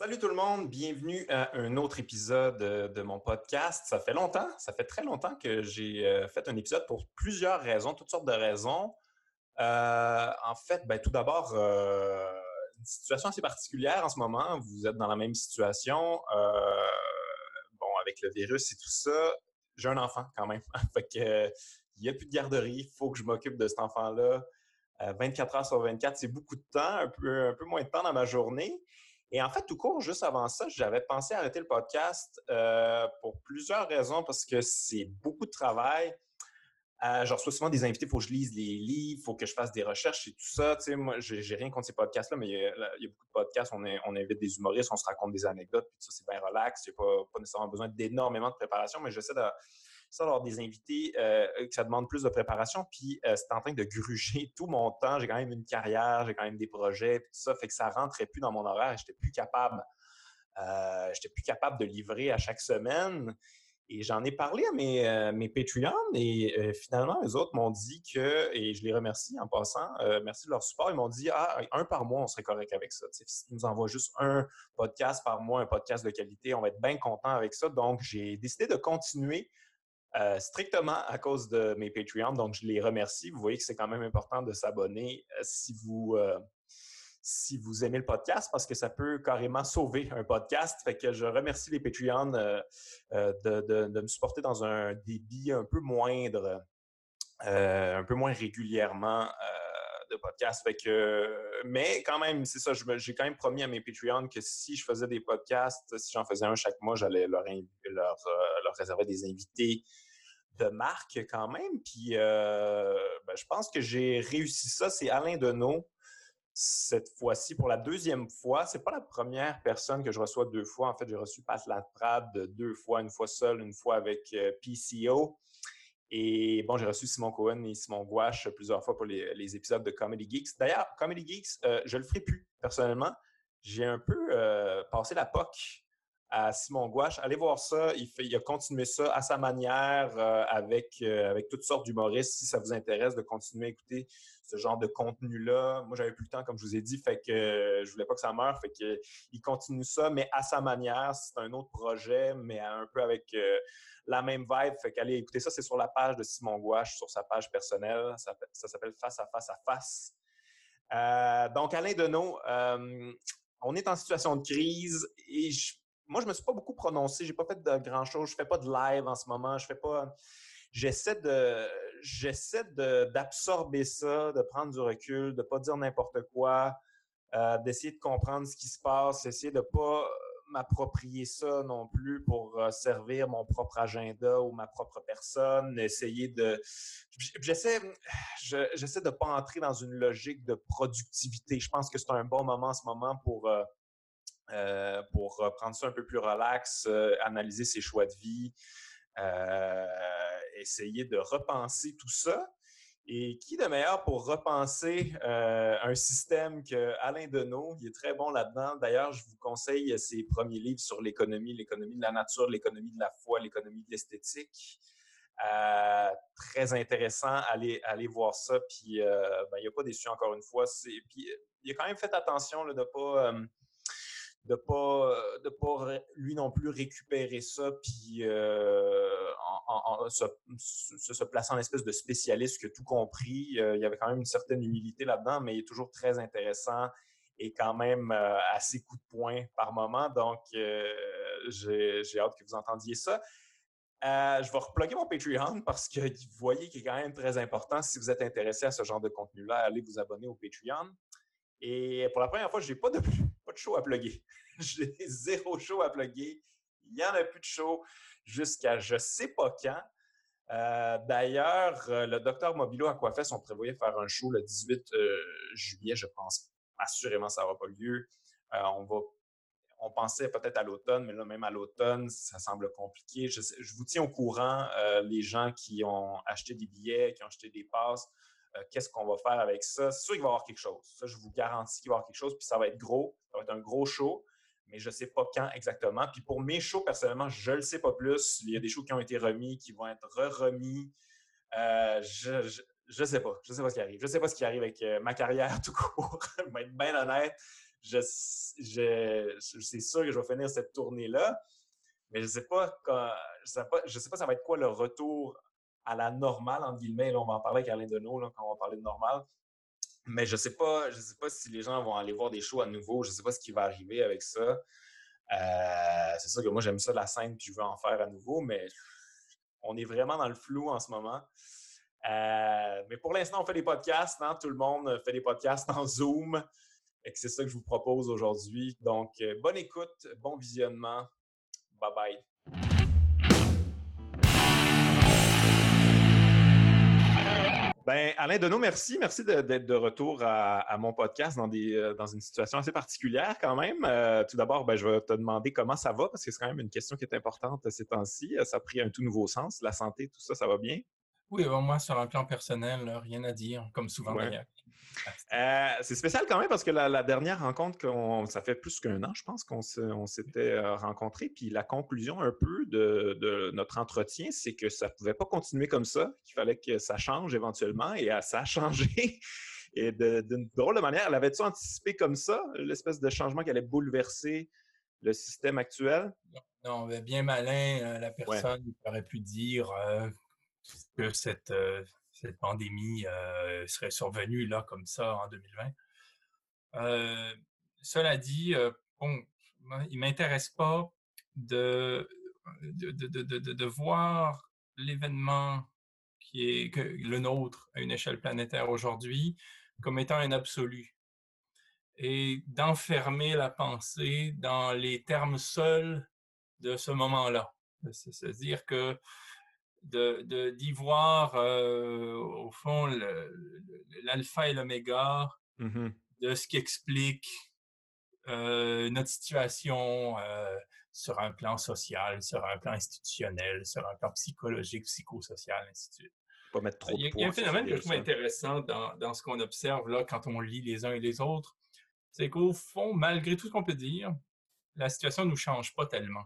Salut tout le monde, bienvenue à un autre épisode de mon podcast. Ça fait longtemps, ça fait très longtemps que j'ai euh, fait un épisode pour plusieurs raisons, toutes sortes de raisons. Euh, en fait, ben, tout d'abord, euh, une situation assez particulière en ce moment. Vous êtes dans la même situation. bon, avec le virus et tout ça, j'ai un enfant quand même. fait que, il n'y a plus de garderie, il faut que je m'occupe de cet enfant-là. 24 heures sur 24, c'est beaucoup de temps, peu, un peu moins de temps dans ma journée. Et en fait, tout court, juste avant ça, j'avais pensé arrêter le podcast euh, pour plusieurs raisons, parce que c'est beaucoup de travail. Euh, je reçois souvent des invités, il faut que je lise les livres, il faut que je fasse des recherches et tout ça. Tu sais, moi, j'ai rien contre ces podcasts-là, mais il y, a, beaucoup de podcasts, on, on, invite des humoristes, on se raconte des anecdotes, puis tout ça, c'est bien relax. Il n'y a pas, pas, nécessairement besoin d'énormément de préparation, mais j'essaie de, ça, avoir des invités, euh, que ça demande plus de préparation. Puis euh, c'est en train de gruger tout mon temps. J'ai quand même une carrière, j'ai quand même des projets, puis tout ça. Fait que ça rentrait plus dans mon horaire. J'étais plus capable. Euh, j'étais plus capable de livrer à chaque semaine. Et j'en ai parlé à mes, mes Patreons et finalement, les autres m'ont dit que, et je les remercie en passant, merci de leur support, ils m'ont dit, ah, un par mois, on serait correct avec ça. si tu nous envoies juste un podcast par mois, un podcast de qualité, on va être bien content avec ça. Donc, j'ai décidé de continuer euh, strictement à cause de mes Patreons. Donc, je les remercie. Vous voyez que c'est quand même important de s'abonner euh, si vous euh, si vous aimez le podcast parce que ça peut carrément sauver un podcast. Fait que je remercie les Patreons de, me supporter dans un débit un peu moindre, un peu moins régulièrement de podcast. Mais quand même, c'est ça, j'ai quand même promis à mes Patreons que si je faisais des podcasts, si j'en faisais un chaque mois, j'allais leur, leur réserver des invités de marque quand même. Puis euh, ben, je pense que j'ai réussi ça. C'est Alain Deneau. Cette fois-ci, pour la deuxième fois, c'est pas la première personne que je reçois deux fois. En fait, j'ai reçu Pat Laprade deux fois, une fois seul, une fois avec euh, PCO. Et bon, j'ai reçu Simon Cohen et Simon Gouache plusieurs fois pour les, épisodes de Comedy Geeks. D'ailleurs, Comedy Geeks, euh, je le ferai plus personnellement. J'ai un peu passé la POC à Simon Gouache. Allez voir ça. Il, a continué ça à sa manière euh, avec, euh, avec toutes sortes d'humoristes. Si ça vous intéresse de continuer à écouter ce genre de contenu-là. Moi, j'avais plus le temps, comme je vous ai dit, fait que euh, je voulais pas que ça meure. Fait que il continue ça, mais à sa manière. C'est un autre projet, mais un peu avec la même vibe. Fait qu'allez écouter ça. C'est sur la page de Simon Gouache, sur sa page personnelle. Ça, ça s'appelle Face à face à face. donc, Alain Deneau, on est en situation de crise et je moi, je me suis pas beaucoup prononcé. J'ai pas fait de grand chose. Je fais pas de live en ce moment. Je fais pas. J'essaie de, j'essaie d'absorber ça, de prendre du recul, de pas dire n'importe quoi, euh, d'essayer de comprendre ce qui se passe, essayer de pas m'approprier ça non plus pour euh, servir mon propre agenda ou ma propre personne, essayer de j'essaie j'essaie de pas entrer dans une logique de productivité. Je pense que c'est un bon moment en ce moment pour euh, euh, pour prendre ça un peu plus relax, euh, analyser ses choix de vie, euh, essayer de repenser tout ça. Et qui de meilleur pour repenser un système que Alain Deneau, il est très bon là-dedans. D'ailleurs, je vous conseille ses premiers livres sur l'économie, l'économie de la nature, l'économie de la foi, l'économie de l'esthétique. très intéressant, allez, allez voir ça. Puis, ben, il n'y a pas déçu encore une fois. Puis, il a quand même fait attention de pas de pas de pas lui non plus récupérer ça puis euh, se, se, en espèce de spécialiste qui a tout compris. Euh, il y avait quand même une certaine humilité là-dedans, mais il est toujours très intéressant et quand même euh, assez coup de poing par moment. Donc, j'ai hâte que vous entendiez ça. je vais reploguer mon Patreon parce que vous voyez qu'il est quand même très important. Si vous êtes intéressé à ce genre de contenu-là, allez vous abonner au Patreon. Et pour la première fois, je n'ai pas de, pas de show à plugger. j'ai zéro show à plugger. Il n'y en a plus de show jusqu'à je ne sais pas quand. Euh, d'ailleurs, euh, le docteur Mobilo Aquafest, on prévoyait faire un show le 18 euh, juillet, je pense. Assurément, ça n'aura pas lieu. on va on pensait peut-être à l'automne, mais là, même à l'automne, ça semble compliqué. Je, je vous tiens au courant, les gens qui ont acheté des billets, qui ont acheté des passes. Euh, qu'est-ce qu'on va faire avec ça? C'est sûr qu'il va y avoir quelque chose. Ça, je vous garantis qu'il va y avoir quelque chose, puis ça va être gros. Ça va être un gros show, mais je ne sais pas quand exactement. Puis pour mes shows, personnellement, je ne le sais pas plus. Il y a des shows qui ont été remis, qui vont être re-remis. Euh, je ne sais pas. Je sais pas ce qui arrive. Je sais pas ce qui arrive avec euh, ma carrière tout court. je vais être bien honnête. je, c'est sûr que je vais finir cette tournée-là, mais je sais pas, je sais pas, je sais pas ça va être quoi le retour à la normale, entre guillemets. On va en parler avec Alain Deneau quand on va parler de normal. Mais je sais pas, je sais pas si les gens vont aller voir des shows à nouveau. Je sais pas ce qui va arriver avec ça. Euh, c'est sûr que moi, j'aime ça la scène, puis je veux en faire à nouveau, mais on est vraiment dans le flou en ce moment. Euh, mais pour l'instant, on fait des podcasts. Hein? Tout le monde fait des podcasts en Zoom. Et c'est ça que je vous propose aujourd'hui. Donc, euh, bonne écoute, bon visionnement. Bye bye. Ben, Alain Deneau, merci. Merci d'être de, retour à, mon podcast dans, des, euh, dans une situation assez particulière quand même. tout d'abord, ben, je vais te demander comment ça va parce que c'est quand même une question qui est importante ces temps-ci. Ça a pris un tout nouveau sens. La santé, tout ça, ça va bien? Oui, moi, sur un plan personnel, rien à dire, comme souvent. Euh, c'est spécial quand même parce que la, dernière rencontre, ça fait plus qu'un an, je pense, qu'on s'était euh, rencontrés. Puis la conclusion un peu de, notre entretien, c'est que ça ne pouvait pas continuer comme ça, qu'il fallait que ça change éventuellement. Et ça a changé. Et d'une drôle de manière, l'avais-tu anticipé comme ça, l'espèce de changement qui allait bouleverser le système actuel? Non, bien malin, euh, la personne aurait pu dire que cette, euh, cette pandémie euh, serait survenue là comme ça en 2020. Euh, cela dit, bon, il m'intéresse pas de, de, de, de, de voir l'événement qui est le nôtre à une échelle planétaire aujourd'hui comme étant un absolu et d'enfermer la pensée dans les termes seuls de ce moment-là. C'est-à-dire que d'y voir euh, au fond l'alpha et l'oméga mmh de ce qui explique euh, notre situation euh, sur un plan social, sur un plan institutionnel, sur un plan psychologique, psychosocial, ainsi de suite. Pas mettre trop de il, y a, un phénomène que je trouve intéressant dans, dans ce qu'on observe là quand on lit les uns et les autres, c'est qu'au fond, malgré tout ce qu'on peut dire, la situation ne nous change pas tellement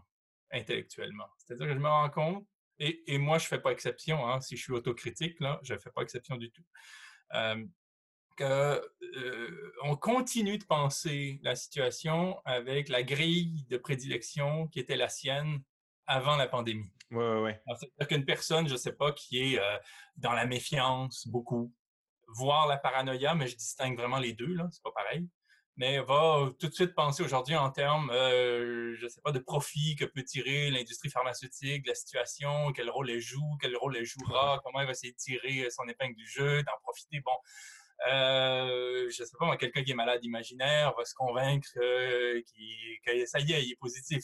intellectuellement. C'est-à-dire que je me rends compte et, moi, je ne fais pas exception, hein, si je suis autocritique, là, je ne fais pas exception du tout. Euh, on continue de penser la situation avec la grille de prédilection qui était la sienne avant la pandémie. Oui, oui, oui. C'est-à-dire qu'une personne, je ne sais pas, qui est dans la méfiance beaucoup, voire la paranoïa, mais je distingue vraiment les deux, là, c'est pas pareil mais va tout de suite penser aujourd'hui en termes, euh, je sais pas, de profit que peut tirer l'industrie pharmaceutique de la situation, quel rôle elle joue, quel rôle elle jouera, comment elle va essayer de tirer son épingle du jeu, d'en profiter. Bon, euh, je sais pas, quelqu'un qui est malade imaginaire va se convaincre euh, que ça y est, il est positif.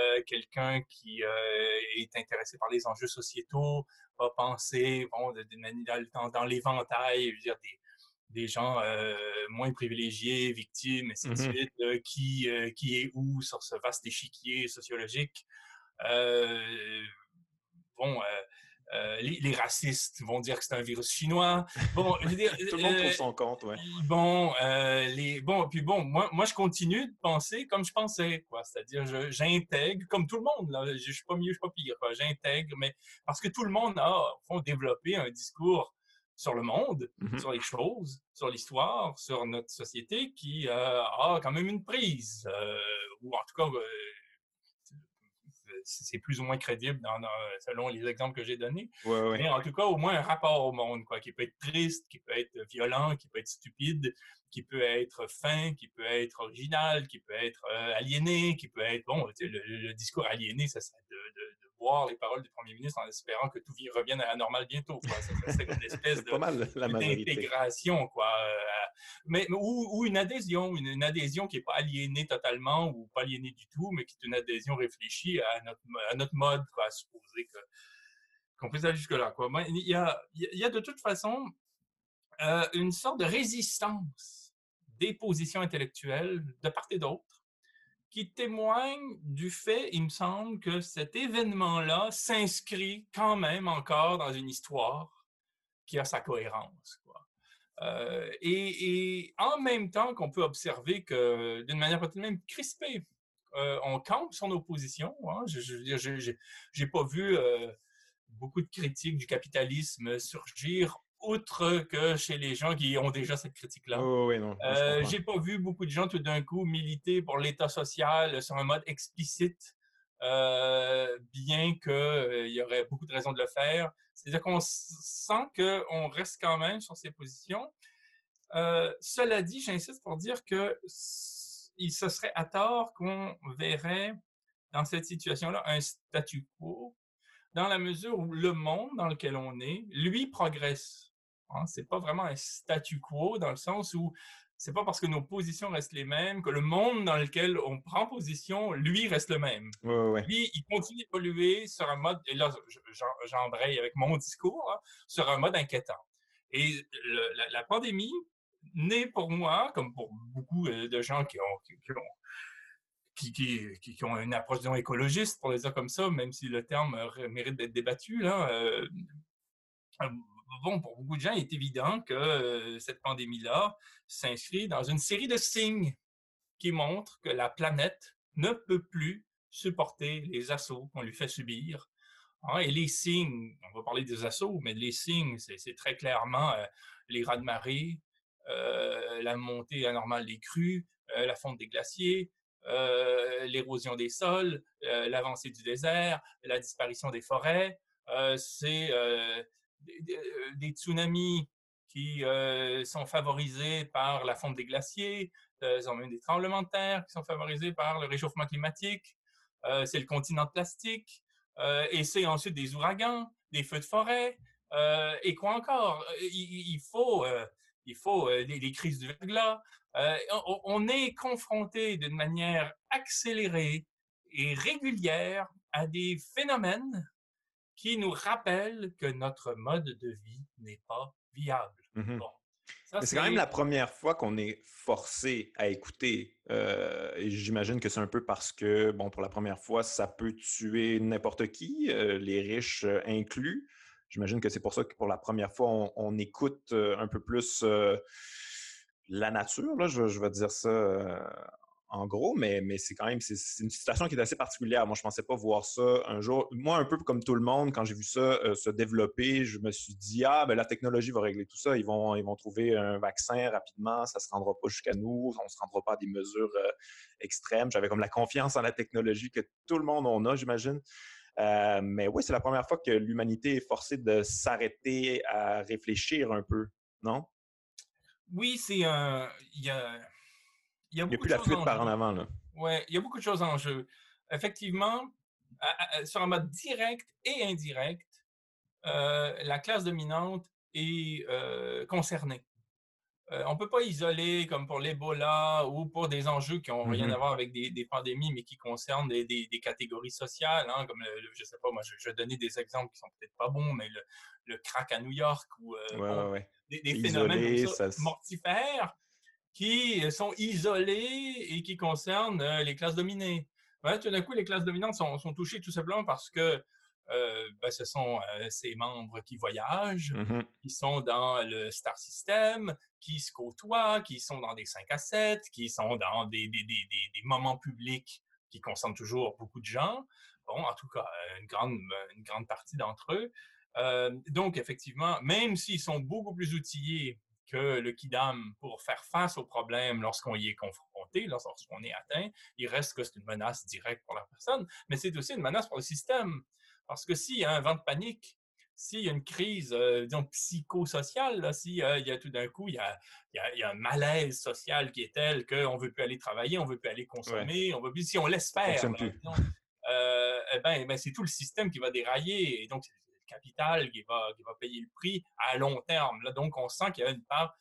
Euh, quelqu'un qui euh, est intéressé par les enjeux sociétaux va penser, bon, de, de, dans, dans l'éventail, je veux dire, des, des gens euh, moins privilégiés, victimes, ainsi de mmh suite, euh, qui, euh, qui est où sur ce vaste échiquier sociologique. bon, les, racistes vont dire que c'est un virus chinois. Bon, je veux dire, tout le monde trouve son compte, ouais. Bon, les, bon, puis bon, moi, moi, je continue de penser comme je pensais, quoi. C'est-à-dire, j'intègre, comme tout le monde, là, je suis pas mieux, je suis pas pire, J'intègre, mais parce que tout le monde a, au fond, développé un discours sur le monde, mmh sur les choses, sur l'histoire, sur notre société qui euh, a quand même une prise, euh, ou en tout cas, euh, c'est plus ou moins crédible dans, selon les exemples que j'ai donnés. Mais en tout cas, au moins un rapport au monde, quoi, qui peut être triste, qui peut être violent, qui peut être stupide, qui peut être fin, qui peut être original, qui peut être aliéné, qui peut être, bon, le, discours aliéné, ça serait de voir les paroles du premier ministre en espérant que tout revienne à la normale bientôt. C'est une espèce d'intégration, quoi. Euh, mais, ou, une adhésion, une, adhésion qui n'est pas aliénée totalement ou pas aliénée du tout, mais qui est une adhésion réfléchie à notre, à notre mode, quoi, à supposer que qu'on puisse aller jusque-là. Quoi. Il, y a, il y a de toute façon euh, une sorte de résistance des positions intellectuelles de part et d'autre qui témoigne du fait, il me semble, que cet événement-là s'inscrit quand même encore dans une histoire qui a sa cohérence. Euh, et, en même temps qu'on peut observer que, d'une manière peut-être même crispée, euh, on campe son opposition. Hein. Je n'ai pas vu euh, beaucoup de critiques du capitalisme surgir outre que chez les gens qui ont déjà cette critique-là. Oui, oui, non. Euh, J'ai pas vu beaucoup de gens tout d'un coup militer pour l'État social sur un mode explicite, euh, bien qu'il euh, y aurait beaucoup de raisons de le faire. C'est-à-dire qu'on sent qu'on reste quand même sur ses positions. Euh, cela dit, j'insiste pour dire que il se serait à tort qu'on verrait dans cette situation-là un statu quo, dans la mesure où le monde dans lequel on est, lui, progresse. Hein, c'est pas vraiment un statu quo dans le sens où c'est pas parce que nos positions restent les mêmes que le monde dans lequel on prend position, lui, reste le même. Lui, il continue d'évoluer sur un mode, et là, j'embraye avec mon discours, hein, sur un mode inquiétant. Et la, pandémie n'est pour moi, comme pour beaucoup euh, de gens qui ont, qui, ont, une approche disons, écologiste, pour les dire comme ça, même si le terme mérite d'être débattu, là, euh, bon, pour beaucoup de gens, il est évident que euh, cette pandémie-là s'inscrit dans une série de signes qui montrent que la planète ne peut plus supporter les assauts qu'on lui fait subir. Hein. et les signes, on va parler des assauts, mais les signes, c'est très clairement euh, les rats de marée, euh, la montée anormale des crues, la fonte des glaciers, l'érosion des sols, l'avancée du désert, la disparition des forêts. c'est des, tsunamis qui euh, sont favorisés par la fonte des glaciers, euh, même des tremblements de terre qui sont favorisés par le réchauffement climatique, c'est le continent plastique, et c'est ensuite des ouragans, des feux de forêt, et quoi encore? Il, faut, il faut des, crises du verglas. On, on, est confronté d'une manière accélérée et régulière à des phénomènes qui nous rappelle que notre mode de vie n'est pas viable. Mmh c'est quand même la première fois qu'on est forcé à écouter. Euh, et j'imagine que c'est un peu parce que, bon, pour la première fois, ça peut tuer n'importe qui, euh, les riches euh, inclus. J'imagine que c'est pour ça que pour la première fois, on, écoute un peu plus la nature, là, je, je, vais dire ça en gros, mais, c'est quand même une situation qui est assez particulière. Moi, je ne pensais pas voir ça un jour. Moi, un peu comme tout le monde, quand j'ai vu ça euh, se développer, je me suis dit ah ben la technologie va régler tout ça. Ils vont trouver un vaccin rapidement, ça ne se rendra pas jusqu'à nous, on ne se rendra pas à des mesures euh, extrêmes. J'avais comme la confiance en la technologie que tout le monde en a, j'imagine. Euh, mais oui, c'est la première fois que l'humanité est forcée de s'arrêter à réfléchir un peu, non? Oui, c'est un. Il y a, plus la fuite par en avant. Là. Oui, il y a beaucoup de choses en jeu. Effectivement, sur un mode direct et indirect, euh, la classe dominante est euh, concernée. Euh, on ne peut pas isoler, comme pour l'Ebola ou pour des enjeux qui n'ont rien mm-hmm. à voir avec des, pandémies, mais qui concernent des, catégories sociales, hein, comme, je je sais pas, moi, je, vais donner des exemples qui sont peut-être pas bons, mais le, crack à New York ou des, phénomènes mortifères qui sont isolés et qui concernent euh, les classes dominées. tout d'un coup, les classes dominantes sont, touchées tout simplement parce que euh, ben, ce sont euh, ces membres qui voyagent, mmh qui sont dans le star system, qui se côtoient, qui sont dans des 5 à 7, qui sont dans des, des, des, des moments publics qui concernent toujours beaucoup de gens. Bon, en tout cas, une grande, une grande partie d'entre eux. donc, effectivement, même s'ils sont beaucoup plus outillés que le Kidam, pour faire face aux problèmes lorsqu'on y est confronté, lorsqu'on est atteint, il reste que c'est une menace directe pour la personne, mais c'est aussi une menace pour le système. Parce que s'il y a un vent de panique, s'il y a une crise, euh, disons, psychosociale, s'il euh, y a tout d'un coup, il y a, y a, un malaise social qui est tel qu'on ne veut plus aller travailler, on ne veut plus aller consommer, on veut plus, si on laisse faire, euh, eh ben, eh ben, c'est tout le système qui va dérailler. Et donc, capital qui va, qui va payer le prix à long terme. Là, donc, on sent qu'il y a une part.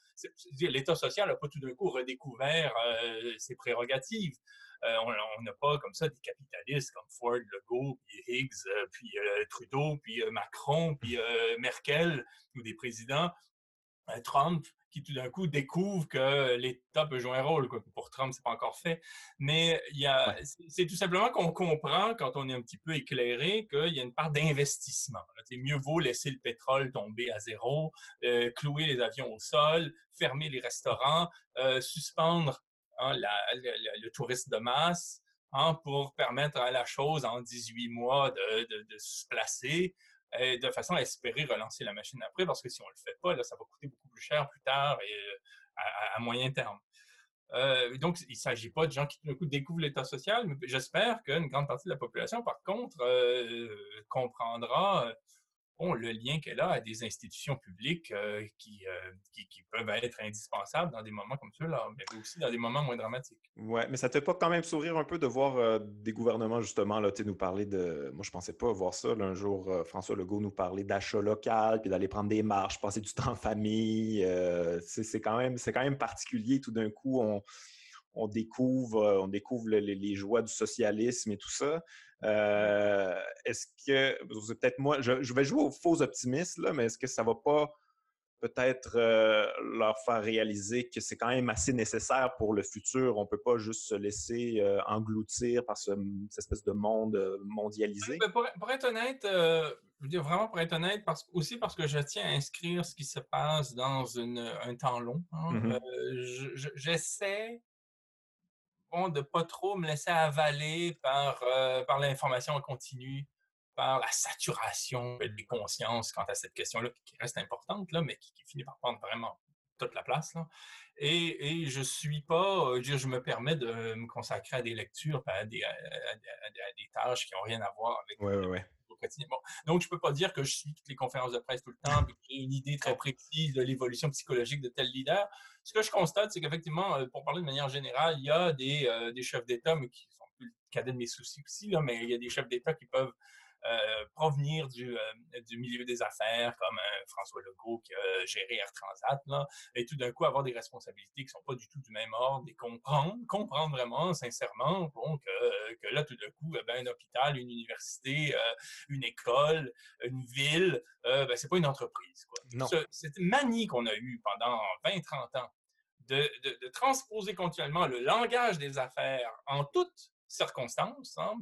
L'État social n'a pas tout d'un coup redécouvert euh, ses prérogatives. Euh, on n'a pas comme ça des capitalistes comme Ford, Legault, puis Higgs, euh, puis Trudeau, puis Macron, puis Merkel, ou des présidents, Trump, qui tout d'un coup découvre que l'État peut jouer un rôle. Quoi. Pour Trump, c'est pas encore fait. Mais il y a, c'est tout simplement qu'on comprend, quand on est un petit peu éclairé, qu'il y a une part d'investissement. Mieux vaut laisser le pétrole tomber à zéro, euh, clouer les avions au sol, fermer les restaurants, euh, suspendre hein, le, tourisme de masse hein, pour permettre à la chose en 18 mois de, de, se placer. De façon à espérer relancer la machine après, parce que si on ne le fait pas, ça va coûter beaucoup plus cher plus tard et à, moyen terme. donc, il ne s'agit pas de gens qui, tout d'un coup, découvrent l'État social, mais j'espère qu'une grande partie de la population, par contre, comprendra le lien qu'elle a à des institutions publiques euh, qui, euh, qui, qui, peuvent être indispensables dans des moments comme ceux-là, mais aussi dans des moments moins dramatiques. Oui, mais ça te fait pas quand même sourire un peu de voir euh, des gouvernements, justement, là, nous parler de. Moi, je pensais pas voir ça. un jour, François Legault nous parlait d'achat local, puis d'aller prendre des marches, passer du temps en famille. c'est quand, même, quand même particulier. Tout d'un coup, on on découvre, on découvre les, joies du socialisme et tout ça. Euh, est-ce que, peut-être moi, je, vais jouer aux faux optimistes, là, mais est-ce que ça va pas peut-être euh, leur faire réaliser que c'est quand même assez nécessaire pour le futur? On ne peut pas juste se laisser euh, engloutir par ce, cette espèce de monde mondialisé? Pour, être honnête, je veux dire vraiment pour être honnête, parce, aussi parce que je tiens à inscrire ce qui se passe dans un temps long. Hein, mmh j'essaie bon, de pas trop me laisser avaler par, euh, par l'information continue, par la saturation des consciences quant à cette question-là, qui reste importante, là, mais qui, finit par prendre vraiment toute la place. Là. Et, et je suis pas, euh, je, me permets de me consacrer à des lectures, à des, à, des tâches qui n'ont rien à voir avec ouais, ouais, donc, je ne peux pas dire que je suis toutes les conférences de presse tout le temps, que j'ai une idée très précise de l'évolution psychologique de tel leader. Ce que je constate, c'est qu'effectivement, euh, pour parler de manière générale, il y a des, euh, des chefs d'État, mais qui sont plus le cadet de mes soucis aussi, là, mais il y a des chefs d'État qui peuvent provenir du, euh, du, milieu des affaires, comme euh, François Legault qui a géré Air Transat, là, et tout d'un coup avoir des responsabilités qui sont pas du tout du même ordre, et comprendre, comprendre vraiment, sincèrement, bon, que, là, tout d'un coup, eh ben, un hôpital, une université, une école, une ville, ben, c'est pas une entreprise. Quoi. cette manie qu'on a eue pendant 20-30 ans de, de, de, transposer continuellement le langage des affaires en toute circonstances, hein,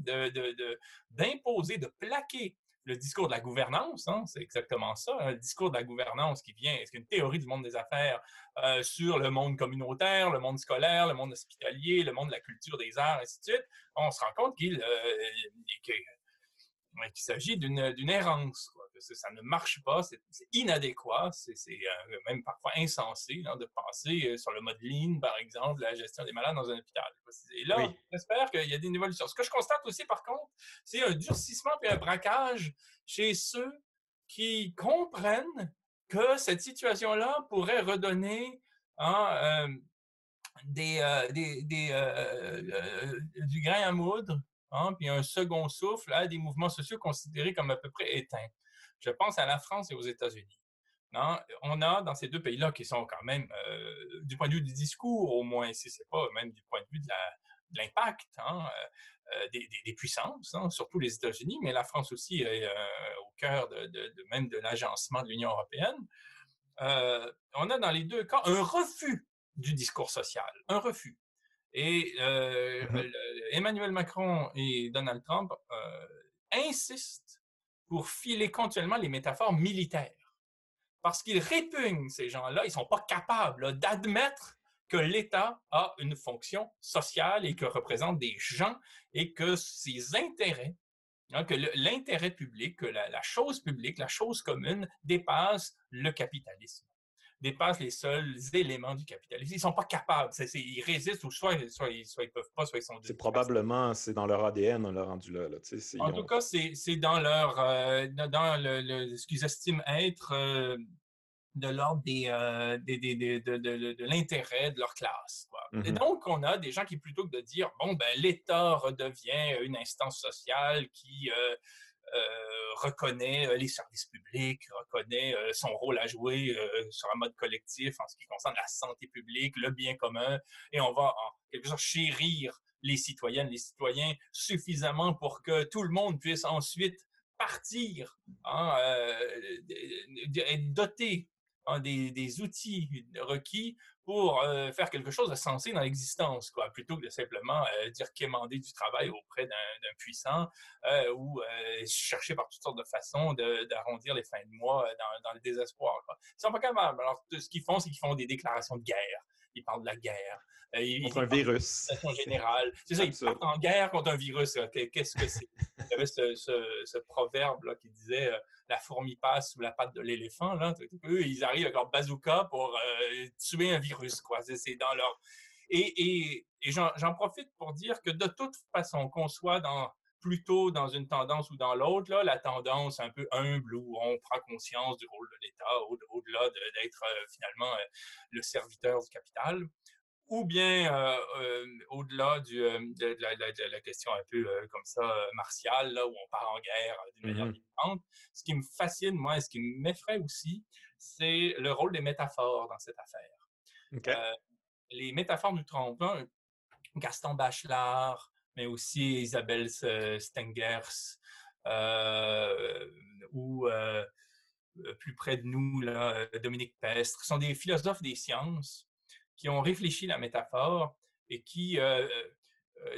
d'imposer, de, plaquer le discours de la gouvernance, hein, c'est exactement ça, hein, le discours de la gouvernance qui vient, c'est une théorie du monde des affaires euh, sur le monde communautaire, le monde scolaire, le monde hospitalier, le monde de la culture des arts, ainsi de suite? On se rend compte qu'il euh, s'agit d'une errance. Ça ne marche pas, c'est inadéquat, c'est euh, même parfois insensé de penser euh, sur le mode lean, par exemple, la gestion des malades dans un hôpital. Et là, j'espère qu'il y a des évolutions. Ce que je constate aussi, par contre, c'est un durcissement et un braquage chez ceux qui comprennent que cette situation-là pourrait redonner hein, euh, des, du grain à moudre, hein, puis un second souffle à des mouvements sociaux considérés comme à peu près éteints. Je pense à la France et aux États-Unis. On a dans ces deux pays-là qui sont quand même, euh, du point de vue du discours au moins, si ce n'est pas même du point de vue de l'impact hein, euh, euh, des, puissances, hein, surtout les États-Unis, mais la France aussi est au cœur de, même de l'agencement de l'Union européenne. on a dans les deux cas un refus du discours social, un refus. Et mmh Emmanuel Macron et Donald Trump insistent pour filer continuellement les métaphores militaires. Parce qu'ils répugnent ces gens-là, ils ne sont pas capables d'admettre que l'État a une fonction sociale et que représente des gens et que ses intérêts, hein, que l'intérêt public, que la, chose publique, la chose commune dépasse le capitalisme dépassent les seuls éléments du capitalisme. Ils ne sont pas capables. ils résistent ou soit, soit, ils ne peuvent pas, soit ils sont... C'est probablement, c'est dans leur ADN, on l'a rendu là. en tout cas, c'est dans leur, euh, dans le, ce qu'ils estiment être euh, de l'ordre des, euh, de, l'intérêt de leur classe. Et mm-hmm. donc, on a des gens qui, plutôt que de dire, bon, ben, l'État redevient une instance sociale qui euh, reconnaît euh, les services publics, reconnaît euh, son rôle à jouer sur un mode collectif en ce qui concerne la santé publique, le bien commun, et on va en quelque sorte chérir les citoyennes, les citoyens suffisamment pour que tout le monde puisse ensuite partir, hein, être doté hein, des, outils requis pour euh, faire quelque chose de sensé dans l'existence, quoi, plutôt que de simplement euh, dire quémander du travail auprès d'un puissant euh, ou chercher par toutes sortes de façons d'arrondir les fins de mois dans, le désespoir. Quoi. Ils sont pas capables. Alors, ce qu'ils font, c'est qu'ils font des déclarations de guerre. Ils parlent de la guerre. Ils, contre un virus. En général. C'est ça, ils partent en guerre contre un virus. Qu'est-ce que c'est? il y avait ce, proverbe qui disait la fourmi passe sous la patte de l'éléphant. Là, eux, ils arrivent avec leur bazooka pour tuer un virus. Quoi. C'est dans leur. Et, et j'en profite pour dire que de toute façon, qu'on soit dans plutôt dans une tendance ou dans l'autre, là, la tendance un peu humble où on prend conscience du rôle de l'État au-delà d'être euh, finalement euh, le serviteur du capital, ou bien euh, au-delà de, la, question un peu comme ça martiale, là, où on part en guerre d'une manière différente. Ce qui me fascine, moi, et ce qui m'effraie aussi, c'est le rôle des métaphores dans cette affaire. les métaphores nous trompent. Gaston Bachelard, mais aussi Isabelle Stengers, euh, ou euh, euh, plus près de nous, là, Dominique Pestre, sont des philosophes des sciences qui ont réfléchi la métaphore et qui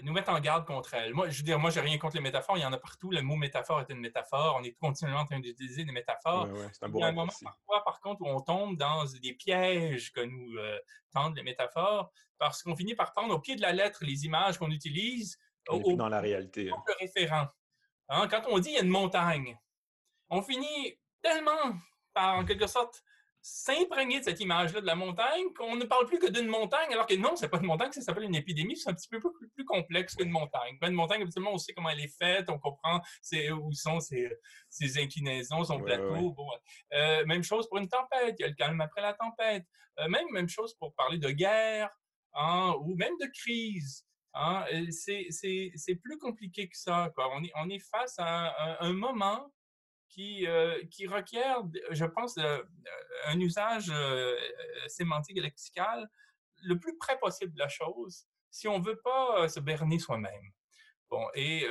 nous mettent en garde contre elle. Moi, je veux dire, moi, j'ai rien contre les métaphores. Il y en a partout. Le mot métaphore est une métaphore. On est continuellement en train d'utiliser des métaphores. c'est un Il y a un moment parfois, par contre, où on tombe dans des pièges que nous tendent les métaphores parce qu'on finit par prendre au pied de la lettre les images qu'on utilise dans la réalité. Hein. Le référent. Hein, quand on dit il y a une montagne, on finit tellement par, en quelque sorte, s'imprégner de cette image-là de la montagne qu'on ne parle plus que d'une montagne, alors que non, c'est pas une montagne, ça s'appelle une épidémie, c'est un petit peu plus, complexe qu'une montagne. Une montagne, habituellement, on sait comment elle est faite, on comprend où sont ses, inclinaisons, son plateau. Euh, même chose pour une tempête, il y a le calme après la tempête. Euh, même, même chose pour parler de guerre hein, ou même de crise. Hein, c'est plus compliqué que ça. On, est, on est face à un, moment qui, euh, qui requiert, je pense, euh, un usage euh, sémantique et lexical le plus près possible de la chose si on ne veut pas se berner soi-même. Bon, et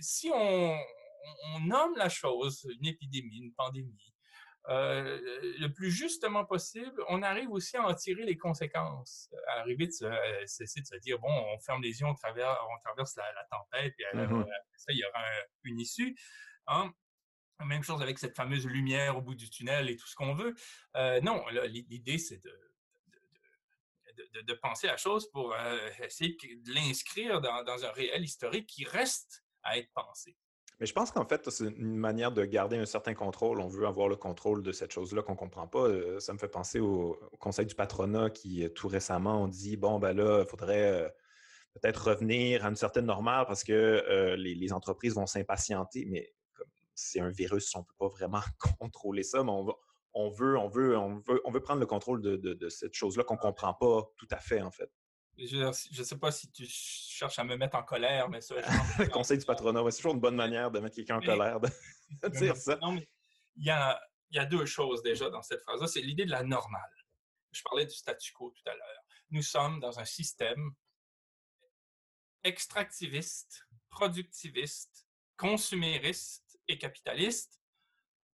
si on, on, nomme la chose, une épidémie, une pandémie, euh, le plus justement possible, on arrive aussi à en tirer les conséquences. À arriver de euh, cesser de se dire, bon, on ferme les yeux, on traverse, on traverse la, tempête, puis après ça, il y aura une issue. Hein. Même chose avec cette fameuse lumière au bout du tunnel et tout ce qu'on veut. Euh, non, l'idée, c'est de, penser la chose pour essayer de l'inscrire dans, un réel historique qui reste à être pensé. Mais je pense qu'en fait, c'est une manière de garder un certain contrôle. On veut avoir le contrôle de cette chose-là qu'on ne comprend pas. Euh, ça me fait penser au, Conseil du patronat qui, euh, tout récemment, ont dit bon, ben là, il faudrait euh, peut-être revenir à une certaine normale parce que les, entreprises vont s'impatienter. Mais c'est un virus, on ne peut pas vraiment contrôler ça, mais on, on, veut, on, veut, on, veut, on veut prendre le contrôle de, de cette chose-là qu'on ne comprend pas tout à fait, en fait. Je ne sais pas si tu cherches à me mettre en colère, mais ça. le conseil du patronat, c'est toujours une bonne manière de mettre quelqu'un en colère, de, dire ça. Non, mais il y a, y a deux choses déjà dans cette phrase-là. C'est l'idée de la normale. Je parlais du statu quo tout à l'heure. Nous sommes dans un système extractiviste, productiviste, consumériste et capitaliste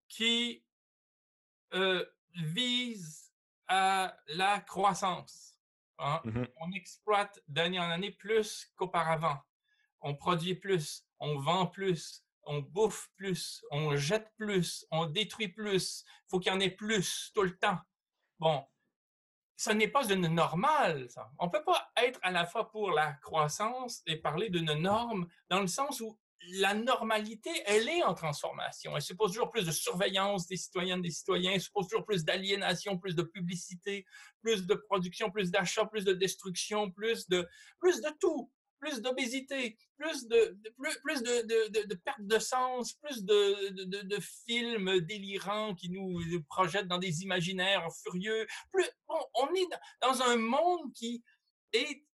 qui euh, vise à la croissance Hein. Mmh on exploite d'année en année plus qu'auparavant. On produit plus, on vend plus, on bouffe plus, on jette plus, on détruit plus. Il faut qu'il y en ait plus tout le temps. Bon, ce n'est pas une normale. On ne peut pas être à la fois pour la croissance et parler d'une norme dans le sens où la normalité, elle est en transformation. Elle suppose toujours plus de surveillance des citoyennes, des citoyens, elle suppose toujours plus d'aliénation, plus de publicité, plus de production, plus d'achat, plus de destruction, plus de, plus de tout, plus d'obésité, plus de, plus, plus de, de, perte de sens, plus de, de, films délirants qui nous projettent dans des imaginaires furieux. Plus, on est dans un monde qui est,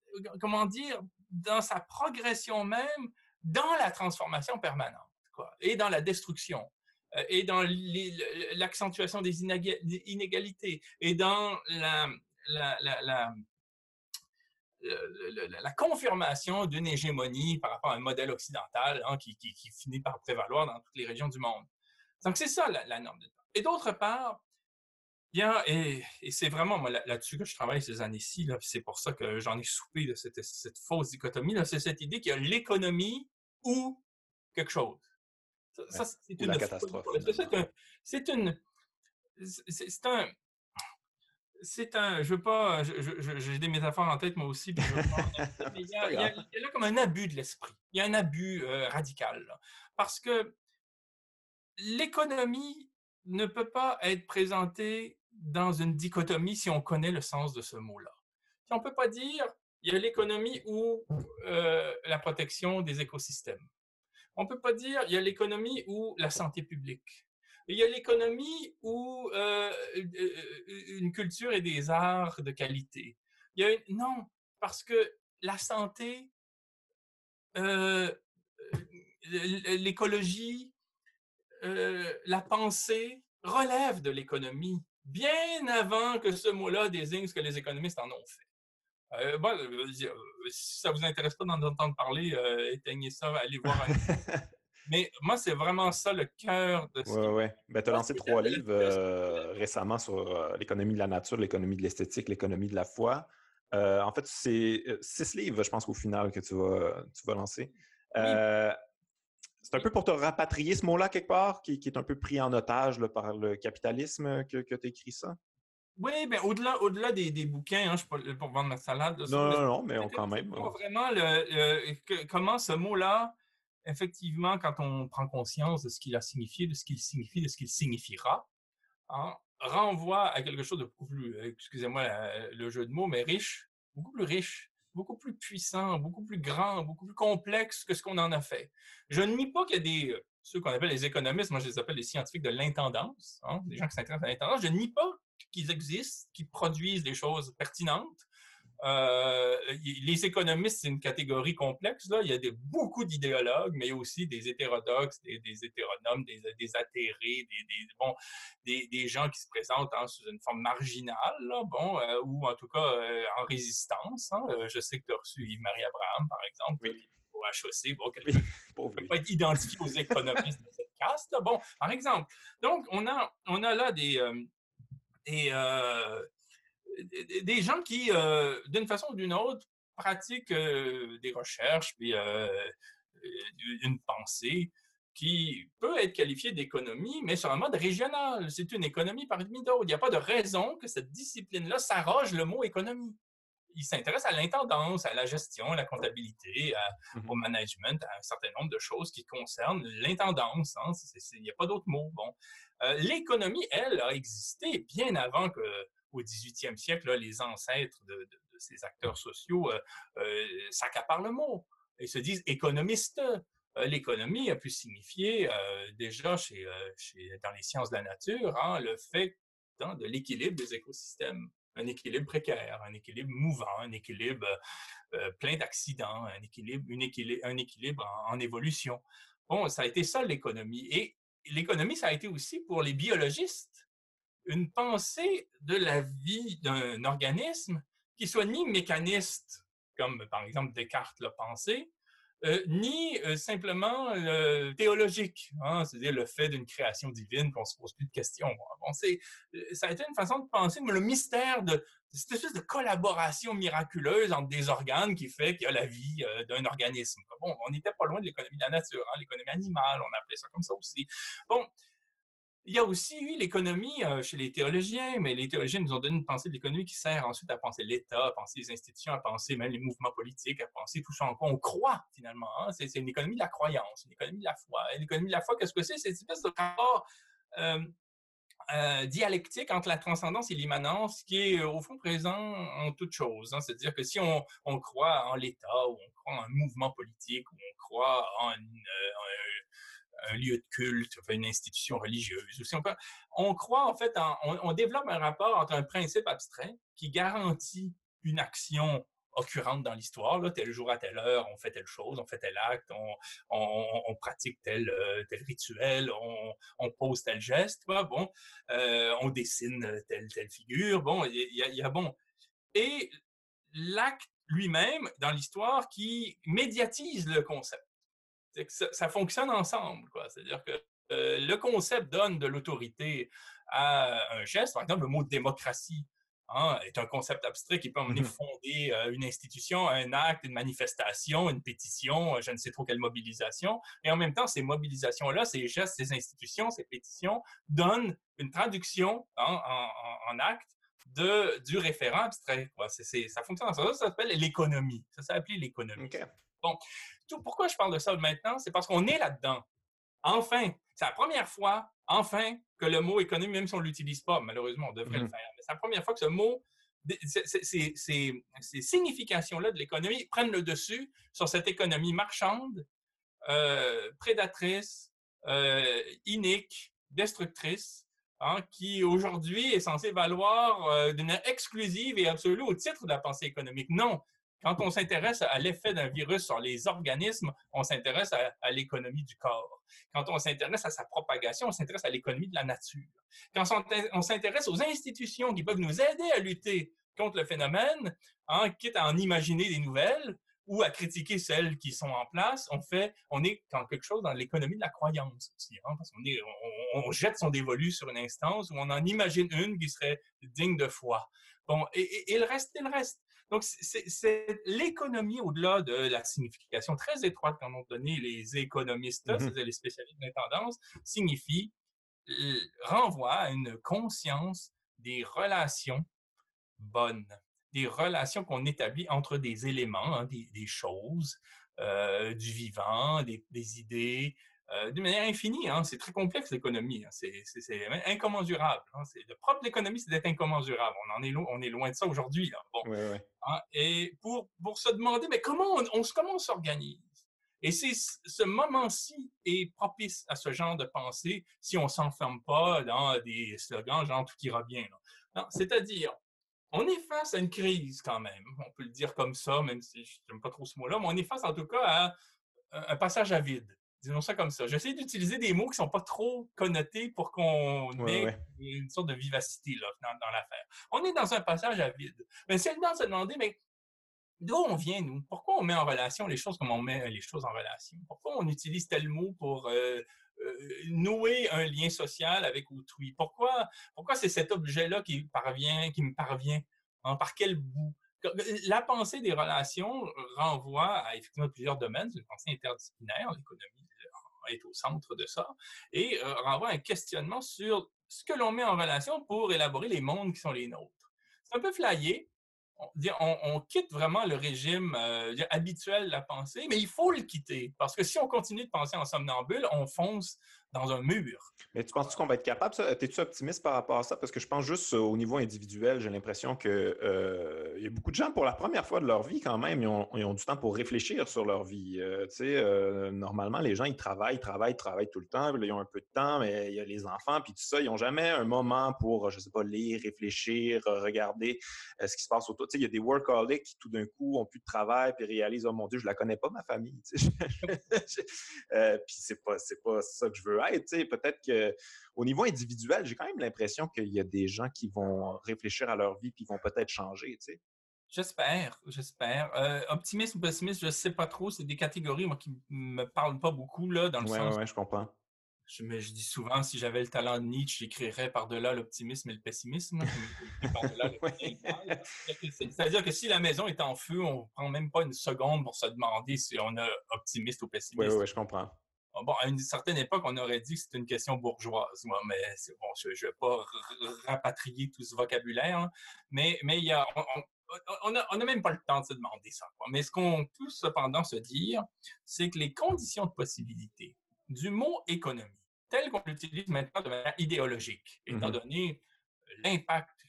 comment dire, dans sa progression même, dans la transformation permanente et dans la destruction euh, et dans l'accentuation des inégalités et dans la, confirmation d'une hégémonie par rapport à un modèle occidental hein, qui, qui, finit par prévaloir dans toutes les régions du monde. Donc, c'est ça la, norme de temps. Et d'autre part, bien, et, et c'est vraiment là-dessus que je travaille ces années-ci, c'est pour ça que j'en ai soupé de cette, cette fausse dichotomie, c'est cette idée qu'il y a l'économie ou quelque chose. Ça, c'est une catastrophe. C'est une. C'est un. C'est un. Je veux pas. J'ai des métaphores en tête, moi aussi. il, y a, là comme un abus de l'esprit. il y a un abus radical. Parce que l'économie ne peut pas être présentée dans une dichotomie si on connaît le sens de ce mot-là. On ne peut pas dire il y a l'économie ou la protection des écosystèmes. On ne peut pas dire il y a l'économie ou la santé publique. Il y a l'économie ou une culture et des arts de qualité. Non, parce que la santé, l'écologie, la pensée relèvent de l'économie bien avant que ce mot-là désigne ce que les économistes en ont fait. Euh, bon, euh, euh, si ça vous intéresse pas d'en entendre parler, éteignez ça, allez voir un... Mais moi, c'est vraiment ça le cœur de ce. Oui, oui. Ben, tu as lancé trois livres récemment sur l'économie de la nature, l'économie de l'esthétique, l'économie de la foi. en fait, c'est six livres, je pense, au final, que tu vas, tu vas lancer. C'est un peu pour te rapatrier ce mot-là quelque part, qui, est un peu pris en otage par le capitalisme que, que tu écris ça? Oui, mais au-delà, au-delà des, bouquins, hein, je suis pour vendre ma salade. non, non, non, mais on, quand même. Vraiment, le, comment ce mot-là, effectivement, quand on prend conscience de ce qu'il a signifié, de ce qu'il signifie, de ce qu'il signifiera, hein, renvoie à quelque chose de beaucoup plus, excusez-moi le jeu de mots, mais riche, beaucoup plus riche, beaucoup plus puissant, beaucoup plus grand, beaucoup plus complexe que ce qu'on en a fait. Je ne nie pas qu'il y a des, euh, ceux qu'on appelle les économistes, moi je les appelle les scientifiques de l'intendance, hein, des gens qui s'intéressent à l'intendance, je ne nie pas qu'ils existent, qu'ils produisent des choses pertinentes. Euh, les économistes, c'est une catégorie complexe. Là. Il y a des, beaucoup d'idéologues, mais aussi des hétérodoxes, des, hétéronomes, des, des atterrés, des, bon, des, gens qui se présentent hein, sous une forme marginale, là, bon, euh, ou en tout cas euh, en résistance. Hein. je sais que tu as reçu Yves-Marie Abraham, par exemple, oui. au HEC, bon, quelqu'un ne peut pas être identifié aux économistes de cette caste. Bon, par exemple. Donc, on a, on a là des, et euh, des gens qui, euh, d'une façon ou d'une autre, pratiquent euh, des recherches, puis une pensée qui peut être qualifiée d'économie, mais sur un mode régional. C'est une économie parmi d'autres. Il n'y a pas de raison que cette discipline-là s'arroge le mot économie. Il s'intéresse à l'intendance, à la gestion, à la comptabilité, mmh au management, à un certain nombre de choses qui concernent l'intendance. Hein. Il n'y a pas d'autre mot. Bon. Euh, l'économie, elle, a existé bien avant que, au 18e siècle, les ancêtres de, ces acteurs sociaux euh, euh, s'accaparent le mot et se disent économistes. L'économie a pu signifier déjà dans les sciences de la nature hein, le fait de l'équilibre des écosystèmes un équilibre précaire, un équilibre mouvant, un équilibre plein d'accidents, un équilibre, un équilibre en, évolution. Bon, ça a été ça l'économie. Et l'économie, ça a été aussi pour les biologistes une pensée de la vie d'un organisme qui soit ni mécaniste, comme par exemple Descartes l'a pensé, euh, ni euh, simplement euh, théologique, hein, c'est-à-dire le fait d'une création divine qu'on se pose plus de questions. Bon, c'est, ça a été une façon de penser, mais le mystère de cette espèce de collaboration miraculeuse entre des organes qui fait qu'il y a la vie d'un organisme. Bon, on n'était pas loin de l'économie de la nature, hein, l'économie animale, on appelait ça comme ça aussi. Bon, il y a aussi eu l'économie euh, chez les théologiens, mais les théologiens nous ont donné une pensée de l'économie qui sert ensuite à penser l'État, à penser les institutions, à penser même les mouvements politiques, à penser tout ce en quoi on croit finalement. Hein. C'est une économie de la croyance, une économie de la foi. l'économie de la foi, qu'est-ce que c'est? C'est une espèce de rapport euh, euh, dialectique entre la transcendance et l'immanence qui est au fond présent en toute chose. Hein. C'est-à-dire que si on, croit en l'État, ou on croit en un mouvement politique, ou on croit en, une, un lieu de culte, une institution religieuse. On, croit en fait, on, développe un rapport entre un principe abstrait qui garantit une action occurrente dans l'histoire, tel jour à telle heure, on fait telle chose, on fait tel acte, on, pratique tel, euh, rituel, on, pose tel geste, bon, euh, on dessine telle figure, bon, il y, a, bon. Et l'acte lui-même dans l'histoire qui médiatise le concept ça, fonctionne ensemble. C'est-à-dire que euh, le concept donne de l'autorité à un geste. Par exemple, le mot démocratie hein, est un concept abstrait qui peut emmener mmh fonder euh, une institution, un acte, une manifestation, une pétition, euh, je ne sais trop quelle mobilisation. Et en même temps, ces mobilisations-là, ces gestes, ces institutions, ces pétitions donnent une traduction hein, en, acte de, du référent abstrait. ça fonctionne ensemble. Ça, s'appelle l'économie. Ça s'appelle l'économie. Bon, tout, pourquoi je parle de ça maintenant? C'est parce qu'on est là-dedans. Enfin, c'est la première fois, enfin, que le mot économie, même si on ne l'utilise pas, malheureusement, on devrait le mmh faire, mais c'est la première fois que ce mot, ces, significations-là de l'économie prennent le dessus sur cette économie marchande, euh, prédatrice, euh, inique, destructrice, hein, qui aujourd'hui est censée valoir euh, d'une exclusive et absolue au titre de la pensée économique. Non, quand on s'intéresse à l'effet d'un virus sur les organismes, on s'intéresse à, l'économie du corps. Quand on s'intéresse à sa propagation, on s'intéresse à l'économie de la nature. Quand on s'intéresse aux institutions qui peuvent nous aider à lutter contre le phénomène, hein, quitte à en imaginer des nouvelles ou à critiquer celles qui sont en place, on fait, on est dans quelque chose dans l'économie de la croyance aussi, hein, on, jette son dévolu sur une instance où on en imagine une qui serait digne de foi. Bon, et, et le reste, et le reste. Donc, c'est l'économie au-delà de la signification très étroite qu'en ont donné les économistes, c'est-à-dire les spécialistes des tendances, signifie, renvoie à une conscience des relations bonnes, des relations qu'on établit entre des éléments, hein, des, choses, euh, du vivant, des, des idées, euh, d'une manière infinie. Hein. C'est très complexe l'économie. Hein. C'est incommensurable. Hein. Le propre de l'économie, c'est d'être incommensurable. On en est, on est loin de ça aujourd'hui. Bon. Et pour, pour se demander, mais comment on, comment on s'organise? Et c'est ce moment-ci est propice à ce genre de pensée si on s'enferme pas dans des slogans genre tout ira bien. C'est-à-dire, on est face à une crise quand même. On peut le dire comme ça, même si je n'aime pas trop ce mot-là, mais on est face en tout cas à un passage à vide. Disons ça comme ça. J'essaie d'utiliser des mots qui ne sont pas trop connotés pour qu'on ait une sorte de vivacité là, dans, l'affaire. On est dans un passage à vide. Mais c'est le temps de se demander, mais d'où on vient, nous? Pourquoi on met en relation les choses comme on met les choses en relation? Pourquoi on utilise tel mot pour euh, euh, nouer un lien social avec autrui? Pourquoi, pourquoi c'est cet objet-là qui parvient, qui me parvient? Hein, par quel bout? La pensée des relations renvoie à effectivement plusieurs domaines, une pensée interdisciplinaire, l'économie est au centre de ça, et euh, renvoie un questionnement sur ce que l'on met en relation pour élaborer les mondes qui sont les nôtres. C'est un peu flyé. On, quitte vraiment le régime euh, habituel de la pensée, mais il faut le quitter parce que si on continue de penser en somnambule, on fonce dans un mur. Mais tu penses qu'on va être capable, ça? Es-tu optimiste par rapport à ça? Parce que je pense juste au niveau individuel, j'ai l'impression qu'il euh, y a beaucoup de gens, pour la première fois de leur vie quand même, ils ont, du temps pour réfléchir sur leur vie. Euh, euh, normalement, les gens, ils travaillent, travaillent, travaillent tout le temps. ils ont un peu de temps, mais il y a les enfants, puis tout ça. Ils n'ont jamais un moment pour, je sais pas, lire, réfléchir, regarder ce qui se passe autour. Il y a des workaholics qui, tout d'un coup, ont plus de travail, puis réalisent, oh mon Dieu, je la connais pas, ma famille. puis c'est pas, pas ça que je veux Peut-être qu'au niveau individuel, j'ai quand même l'impression qu'il y a des gens qui vont réfléchir à leur vie puis vont peut-être changer. J'espère, j'espère. Euh, optimiste ou pessimiste, je ne sais pas trop. C'est des catégories moi, qui ne me parlent pas beaucoup là, dans le sens. Oui, je comprends. Je, mais je dis souvent, si j'avais le talent de Nietzsche, j'écrirais par-delà l'optimisme et le pessimisme. C'est-à-dire que si la maison est en feu, on ne prend même pas une seconde pour se demander si on est optimiste ou pessimiste. Oui, oui, je comprends. Bon, à une certaine époque, on aurait dit que c'était une question bourgeoise, mais bon, je ne vais pas rapatrier tout ce vocabulaire, hein. mais, mais il y a, on n'a on même pas le temps de se demander ça. Mais ce qu'on peut cependant se dire, c'est que les conditions de possibilité du mot économie, tel qu'on l'utilise maintenant de manière idéologique, étant mmh donné l'impact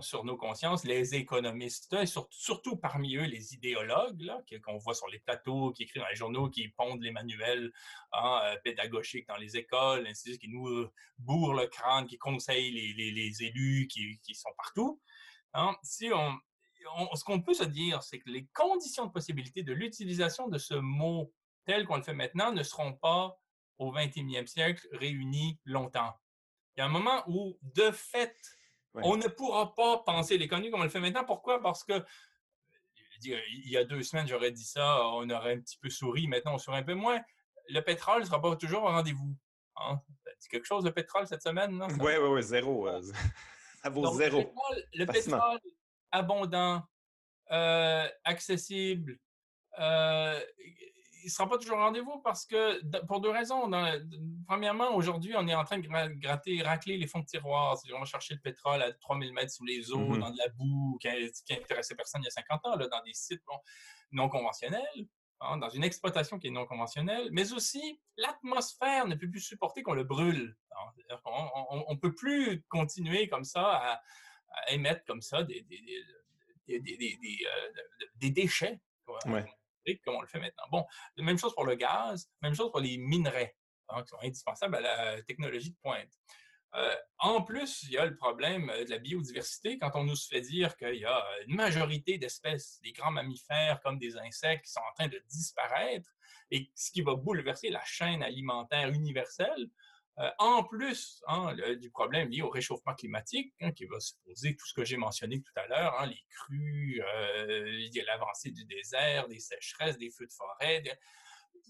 sur nos consciences les économistes, et surtout, parmi eux les idéologues qu'on voit sur les plateaux, qui écrivent dans les journaux, qui pondent les manuels hein, euh, pédagogiques dans les écoles, ainsi qui nous euh, bourrent le crâne, qui conseillent les, élus qui, sont partout. Hein. Si on, ce qu'on peut se dire, c'est que les conditions de possibilité de l'utilisation de ce mot tel qu'on le fait maintenant ne seront pas au 21e siècle réunies longtemps. Il y a un moment où, de fait, on ne pourra pas penser l'économie comme on le fait maintenant. Pourquoi? Parce que il y a deux semaines, j'aurais dit ça, on aurait un petit peu souri. Maintenant, on sourit un peu moins. Le pétrole ne sera pas toujours au rendez-vous. Hein? Ça dit quelque chose, le pétrole, cette semaine? Oui, oui, oui, zéro. Euh, ça vaut zéro. Le pétrole, abondant, euh, accessible, euh, il ne sera pas toujours rendez-vous parce que, pour deux raisons. premièrement, aujourd'hui, on est en train de gratter, racler les fonds de tiroir. On va chercher le pétrole à 3000 mètres sous les eaux, mm-hmm. dans de la boue, qui, n'intéressait personne il y a 50 ans, là, dans des sites non conventionnels. hein, dans une exploitation qui est non conventionnelle, mais aussi l'atmosphère ne peut plus supporter qu'on le brûle. Hein. on ne peut plus continuer comme ça à, émettre comme ça des, des, des, des déchets. Comme on le fait maintenant. Bon, même chose pour le gaz, même chose pour les minerais, hein, qui sont indispensables à la technologie de pointe. Euh, en plus, il y a le problème euh, de la biodiversité quand on nous fait dire qu'il y a une majorité d'espèces, des grands mammifères comme des insectes qui sont en train de disparaître et ce qui va bouleverser la chaîne alimentaire universelle. Euh, en plus hein, du problème lié au réchauffement climatique, hein, qui va se poser tout ce que j'ai mentionné tout à l'heure, hein, les crues, a l'avancée du désert, des sécheresses, des feux de forêt.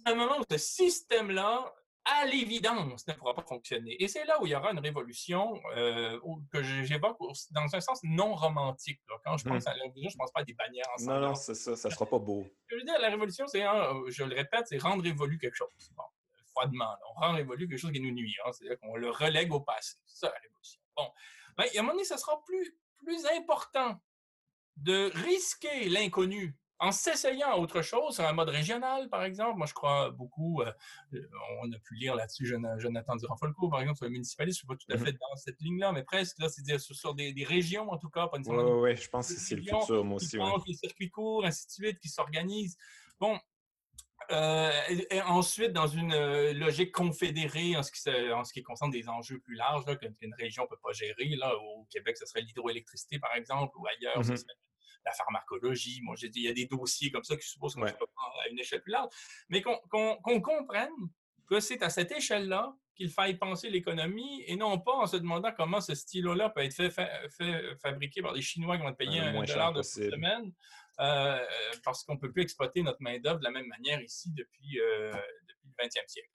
À un moment où ce système-là à l'évidence, ne pourra pas fonctionner. Et c'est là où il y aura une révolution euh, que j'évoque dans un sens non romantique. Quand je pense mmh. à la révolution, je ne pense pas à des bannières ensemble. Non, non, c'est ça, ça ne sera pas beau. je veux dire, la révolution, c'est, je le répète, c'est rendre évoluer quelque chose. Bon, froidement, on rend évoluer quelque chose qui nous nuit. Hein. C'est-à-dire qu'on le relègue au passé. C'est ça, la révolution. Bon, ben, à un moment donné, ça sera plus, plus important de risquer l'inconnu en s'essayant à autre chose, sur un mode régional, par exemple. Moi, je crois beaucoup, euh, euh, on a pu lire là-dessus Jonathan Duranfolco, par exemple, sur le municipaliste, je ne suis pas tout à mmh fait dans cette ligne-là, mais presque, là, c'est-à-dire sur, des, régions, en tout cas. Oui, ouais, je pense que c'est le futur, moi aussi. Qui les circuits courts, ainsi de suite, qui s'organisent. Bon, euh, et, ensuite, dans une logique confédérée en ce, qui, en ce qui concerne des enjeux plus larges qu'une région ne peut pas gérer, là, au Québec, ce serait l'hydroélectricité, par exemple, ou ailleurs, ce mmh serait la pharmacologie. Moi, j'ai dit, il y a des dossiers comme ça qui supposent qu'on peut prendre à une échelle plus large. Mais qu'on comprenne que c'est à cette échelle-là qu'il faille penser l'économie et non pas en se demandant comment ce stylo-là peut être fait, fabriqué par des Chinois qui vont te payer un, dollar de semaine euh, parce qu'on ne peut plus exploiter notre main-d'œuvre de la même manière ici depuis, euh, depuis le 20e siècle.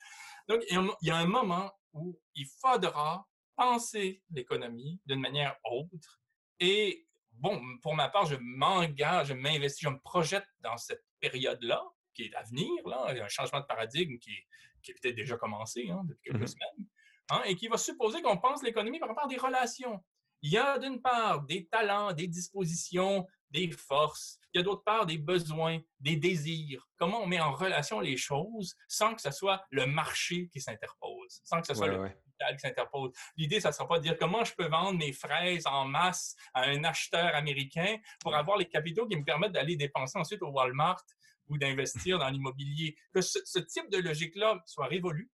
Donc, il y a un moment où il faudra penser l'économie d'une manière autre et bon, pour ma part, je m'engage, je m'investis, je me projette dans cette période-là, qui est à venir, là, un changement de paradigme qui, qui est peut-être déjà commencé hein, depuis quelques mmh semaines, hein, et qui va supposer qu'on pense l'économie par rapport à des relations. Il y a d'une part des talents, des dispositions, des forces. Il y a d'autre part des besoins, des désirs. Comment on met en relation les choses sans que ce soit le marché qui s'interpose, sans que ce soit le qui s'interpose? L'idée, ça ne sera pas de dire comment je peux vendre mes fraises en masse à un acheteur américain pour avoir les capitaux qui me permettent d'aller dépenser ensuite au Walmart ou d'investir dans l'immobilier. Que ce, type de logique-là soit révolu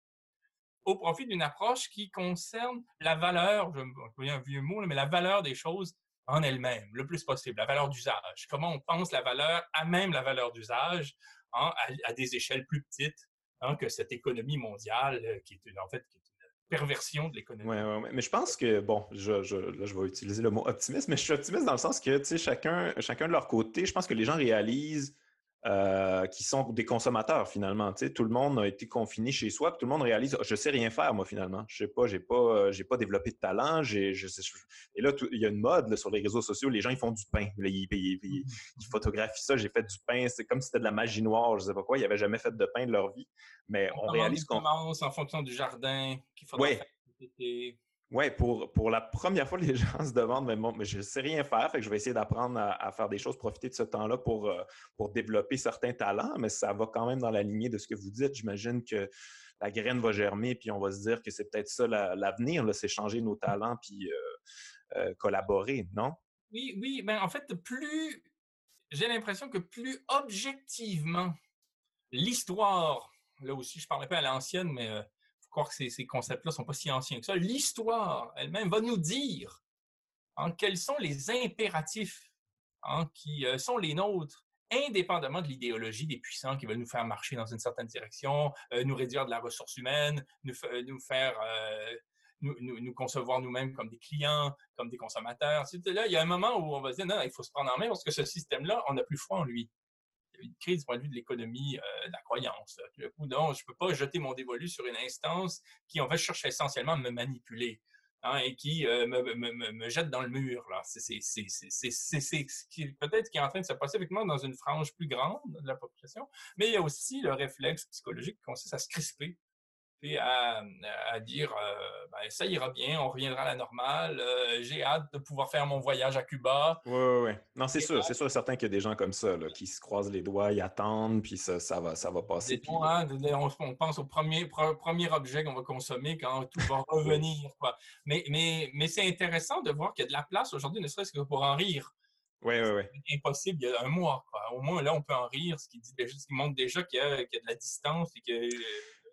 au profit d'une approche qui concerne la valeur, je me un vieux mot, mais la valeur des choses en elle-même, le plus possible, la valeur d'usage. Comment on pense la valeur à même la valeur d'usage hein, à, des échelles plus petites hein, que cette économie mondiale euh, qui est en fait perversion de l'économie. Oui, mais je pense que, bon, je, là, je vais utiliser le mot optimiste, mais je suis optimiste dans le sens que, tu sais, chacun, chacun de leur côté, je pense que les gens réalisent euh, qui sont des consommateurs finalement. Tu sais, tout le monde a été confiné chez soi, puis tout le monde réalise je sais rien faire moi finalement. Je sais pas, j'ai pas, euh, j'ai pas développé de talent. J'ai, je et là, il y a une mode sur les réseaux sociaux. Les gens ils font du pain, ils, ils, photographient ça. J'ai fait du pain. C'est comme si c'était de la magie noire. Je sais pas quoi. Ils n'avaient jamais fait de pain de leur vie, mais on, réalise qu'on commence en fonction du jardin qu'il faudra ouais. faire. Oui, pour, pour la première fois, les gens se demandent, mais, bon, mais je ne sais rien faire, fait que je vais essayer d'apprendre à, faire des choses, profiter de ce temps-là pour, euh, pour développer certains talents, mais ça va quand même dans la lignée de ce que vous dites. J'imagine que la graine va germer, puis on va se dire que c'est peut-être ça l'avenir, c'est changer nos talents, puis euh, euh, collaborer, non? Oui, oui, ben en fait, plus, j'ai l'impression que plus objectivement, l'histoire, là aussi, je ne parlerai pas à l'ancienne, mais croire que ces, concepts-là ne sont pas si anciens que ça. L'histoire elle-même va nous dire hein, quels sont les impératifs hein, qui euh, sont les nôtres, indépendamment de l'idéologie des puissants qui veulent nous faire marcher dans une certaine direction, euh, nous réduire de la ressource humaine, nous, faire euh, nous, concevoir nous-mêmes comme des clients, comme des consommateurs. Là, il y a un moment où on va se dire, non, il faut se prendre en main parce que ce système-là, on n'a plus foi en lui une crise du point de vue de l'économie, euh, de la croyance. coup, non, je ne peux pas jeter mon dévolu sur une instance qui, en fait, cherche essentiellement à me manipuler. Hein, et qui euh, me, jette dans le mur. C'est peut-être qui est en train de se passer effectivement dans une frange plus grande de la population, mais il y a aussi le réflexe psychologique qui consiste à se crisper puis à, dire ben, ça ira bien, on reviendra à la normale, j'ai hâte de pouvoir faire mon voyage à Cuba. Oui, oui, oui. Non, c'est sûr, c'est sûr certain qu'il y a des gens comme ça qui se croisent les doigts, ils attendent, puis ça, ça, va, ça va passer. Hein, on, pense au premier, premier objet qu'on va consommer quand tout va revenir. Mais, mais, mais c'est intéressant de voir qu'il y a de la place aujourd'hui, ne serait-ce que pour en rire. Oui, oui, oui. C'est impossible il y a un mois. Au moins, là, on peut en rire, ce qui, dit ce qui montre déjà qu'il y, a de la distance et que.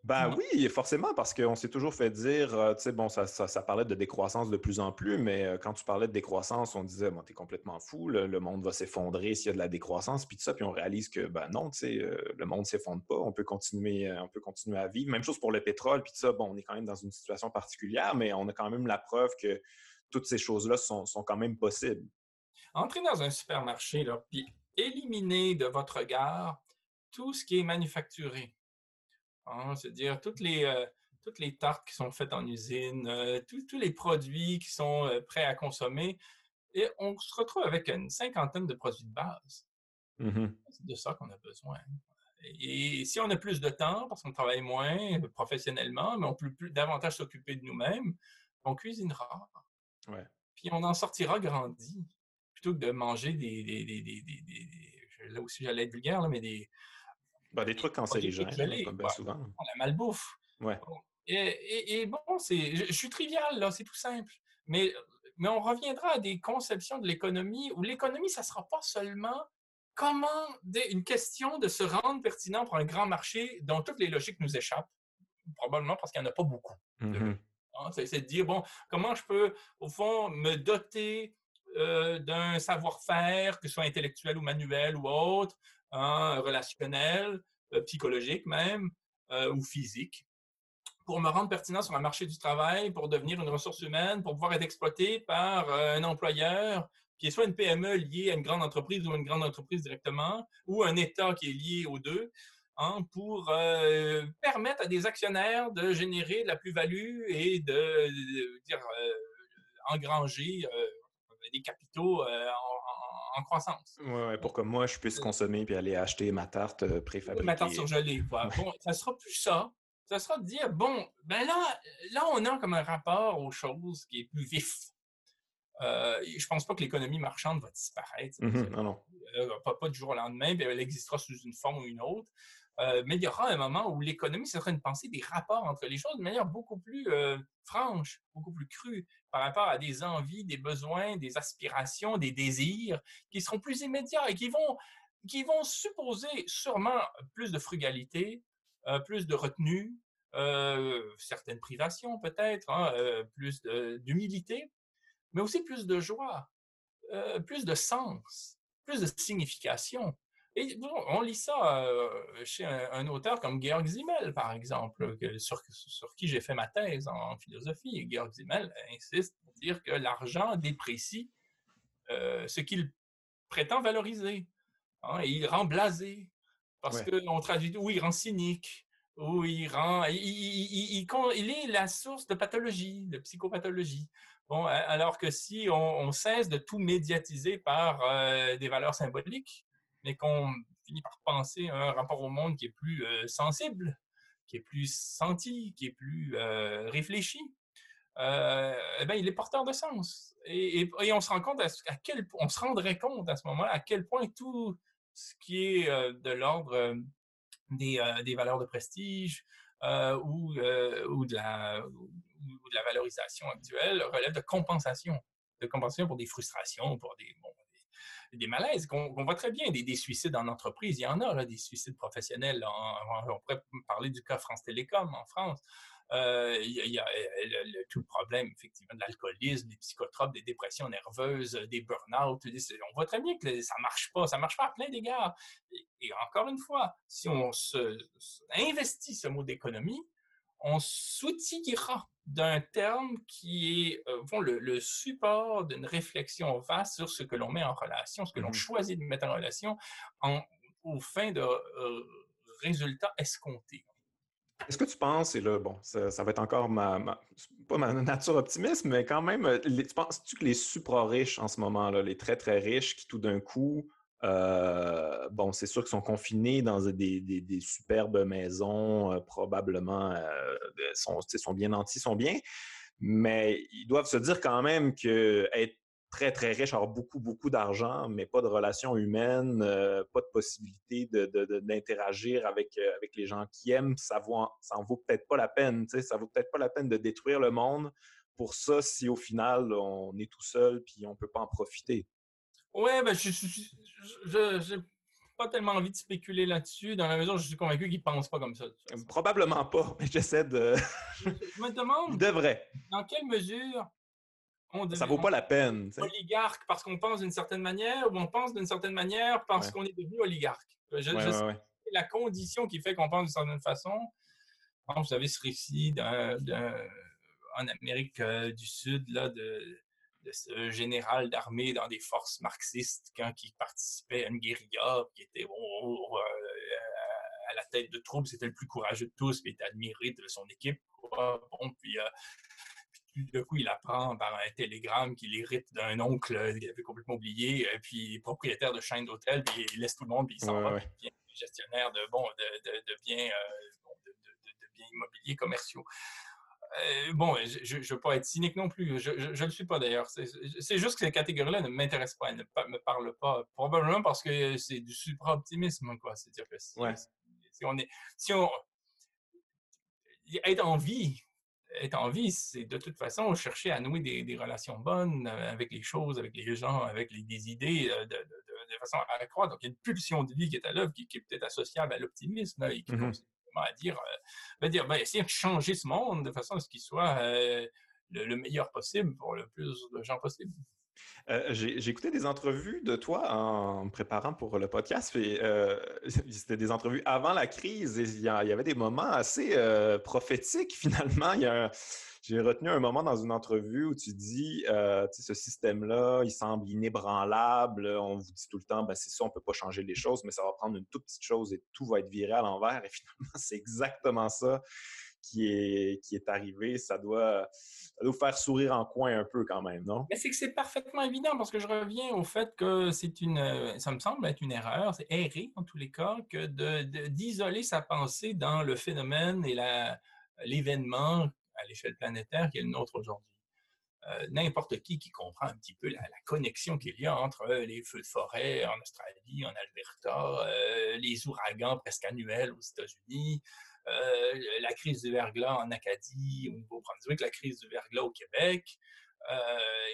Ben oui, forcément, parce qu'on s'est toujours fait dire, euh, tu sais, bon, ça, ça, parlait de décroissance de plus en plus, mais euh, quand tu parlais de décroissance, on disait, bon, t'es complètement fou, le, monde va s'effondrer s'il y a de la décroissance, puis tout ça, puis on réalise que, ben non, tu sais, euh, le monde s'effondre pas, on peut continuer, on peut continuer à vivre. Même chose pour le pétrole, puis tout ça, bon, on est quand même dans une situation particulière, mais on a quand même la preuve que toutes ces choses-là sont, sont quand même possibles. Entrez dans un supermarché, là, puis éliminez de votre regard tout ce qui est manufacturé. Hein, c'est-à-dire toutes les, euh, toutes les tartes qui sont faites en usine, euh, tous les produits qui sont euh, prêts à consommer. Et on se retrouve avec une cinquantaine de produits de base. Mmh C'est de ça qu'on a besoin. Et si on a plus de temps, parce qu'on travaille moins professionnellement, mais on peut plus, davantage s'occuper de nous-mêmes, on cuisinera. Ouais. Puis on en sortira grandi plutôt que de manger des. des, des, des, là aussi, j'allais être vulgaire, là, mais des. Ben, des trucs cancérigènes, comme bien souvent. La malbouffe. Ouais. Et, et, bon, c'est, je, suis trivial, là, c'est tout simple. Mais, mais on reviendra à des conceptions de l'économie où l'économie, ça ne sera pas seulement comment une question de se rendre pertinent pour un grand marché dont toutes les logiques nous échappent, probablement parce qu'il n'y en a pas beaucoup. Mmh hein, c'est, de dire, bon, comment je peux, au fond, me doter euh, d'un savoir-faire, que ce soit intellectuel ou manuel ou autre, hein, relationnel, euh, psychologique même, euh, ou physique, pour me rendre pertinent sur un marché du travail, pour devenir une ressource humaine, pour pouvoir être exploité par un employeur qui est soit une PME liée à une grande entreprise ou une grande entreprise directement, ou un État qui est lié aux deux, hein, pour permettre à des actionnaires de générer de la plus-value et de, dire, engranger des capitaux euh, en, croissance. Oui, ouais, pour que moi, je puisse consommer puis aller acheter ma tarte euh, préfabriquée. Ma tarte surgelée. Bon, ça sera plus ça. Ça sera de dire, bon, ben là, là, on a comme un rapport aux choses qui est plus vif. Euh, je pense pas que l'économie marchande va disparaître. Mm-hmm. non, non. Euh, pas, pas, du jour au lendemain, elle existera sous une forme ou une autre. mais il y aura un moment où l'économie sera une pensée des rapports entre les choses de manière beaucoup plus franche, beaucoup plus crue par rapport à des envies, des besoins, des aspirations, des désirs qui seront plus immédiats et qui vont, qui vont supposer sûrement plus de frugalité, euh, plus de retenue, euh, certaines privations peut-être, hein, euh, plus d'humilité, mais aussi plus de joie, plus de sens, plus de signification. Et on lit ça euh, chez un, auteur comme Georg Simmel, par exemple, sur, qui j'ai fait ma thèse en, philosophie. Et Georg Simmel insiste pour dire que l'argent déprécie euh, ce qu'il prétend valoriser. Hein, et il rend blasé. Parce qu'on traduit, ou il rend cynique, ou il rend. Il, il, est la source de pathologie, de psychopathologie. Bon, alors que si on, cesse de tout médiatiser par euh, des valeurs symboliques, mais qu'on finit par penser à un rapport au monde qui est plus euh, sensible, qui est plus senti, qui est plus euh, réfléchi, euh, eh ben, il est porteur de sens. Et, on se rend compte à, quel on se rendrait compte à ce moment-là à quel point tout ce qui est de l'ordre des, valeurs de prestige ou, ou, de la, ou de la valorisation actuelle relève de compensation, de compensation pour des frustrations, pour des, des malaises qu'on voit très bien, des, suicides en entreprise. Il y en a, des suicides professionnels. On, pourrait parler du cas France Télécom en France. Euh, il y a, tout le problème, effectivement, de l'alcoolisme, des psychotropes, des dépressions nerveuses, des burn-out. On voit très bien que ça marche pas. Ça marche pas à plein d'égards. Et, encore une fois, si on se, investit ce mot d'économie, on s'outillera d'un terme qui est euh, le, support d'une réflexion vaste sur ce que l'on met en relation, ce que l'on mmh choisit de mettre en relation en, au fin de euh, résultats escomptés. Est-ce que tu penses, et là, bon, ça, va être encore ma, pas ma nature optimiste, mais quand même, euh, tu penses-tu que les supra-riches en ce moment-là, les très, très riches qui tout d'un coup Euh, bon, c'est sûr qu'ils sont confinés dans des, superbes maisons, probablement, sont, sont bien nantis, sont bien, mais ils doivent se dire quand même que être très, très riche, avoir beaucoup, beaucoup d'argent, mais pas de relations humaines, pas de possibilité d'interagir avec, avec les gens qui aiment, ça, vaut, ça en vaut peut-être pas la peine. Ça vaut peut-être pas la peine de détruire le monde pour ça si au final on est tout seul puis on peut pas en profiter. Ouais, ben, je n'ai pas tellement envie de spéculer là-dessus, dans la mesure où je suis convaincu qu'ils ne pensent pas comme ça. Probablement pas, mais j'essaie de. je me demande. devrait. Dans quelle mesure on devient, ça vaut pas la peine. Oligarque parce qu'on pense d'une certaine manière ou on pense d'une certaine manière parce qu'on est devenu oligarque? Je, la condition qui fait qu'on pense d'une certaine façon. Vous avez ce récit d'un en Amérique euh, du Sud là, de, ce général d'armée dans des forces marxistes quand il participait à une guérilla, qui était bon, euh, à la tête de troupes, c'était le plus courageux de tous, puis était admiré de son équipe. Bon, puis, euh, puis tout d'un coup, il apprend par un télégramme qu'il hérite d'un oncle qu'il avait complètement oublié, puis propriétaire de chaîne d'hôtel, puis il laisse tout le monde, puis il s'en va, puis gestionnaire de, bon, de, de, biens, de, biens immobiliers commerciaux. Euh, bon, je ne veux pas être cynique non plus. Je ne le suis pas d'ailleurs. C'est juste que ces catégories-là ne m'intéressent pas, ne me parlent pas. Probablement parce que c'est du supra-optimisme, quoi. C'est-à-dire que si, on est. Si on. Être en vie, être en vie, c'est de toute façon chercher à nouer des, relations bonnes avec les choses, avec les gens, avec les, des idées euh, de, façon à croire. Donc, il y a une pulsion de vie qui est à l'œuvre, qui, est peut-être associable à l'optimisme et qui mmh à dire, euh, dire ben, essayer de changer ce monde de façon à ce qu'il soit euh, le, meilleur possible pour le plus de gens possible. Euh, j'ai écouté des entrevues de toi en me préparant pour le podcast. C'était des entrevues avant la crise et il y, avait des moments assez prophétiques finalement. J'ai retenu un moment dans une entrevue où tu dis, euh, ce système-là, il semble inébranlable. On vous dit tout le temps, ben, c'est ça, on ne peut pas changer les choses, mais ça va prendre une toute petite chose et tout va être viré à l'envers. Et finalement, c'est exactement ça qui est, qui est arrivé. Ça doit, ça doit faire sourire en coin un peu quand même, non? Mais c'est que c'est parfaitement évident parce que je reviens au fait que c'est une, ça me semble être une erreur, c'est erré en tous les cas, que d'isoler sa pensée dans le phénomène et l'événement à l'échelle planétaire qui est le nôtre aujourd'hui. Euh, n'importe qui qui comprend un petit peu la, connexion qu'il y a entre euh, les feux de forêt en Australie, en Alberta, euh, les ouragans presque annuels aux États-Unis, la crise du verglas en Acadie, au Nouveau-Brunswick, la crise du verglas au Québec,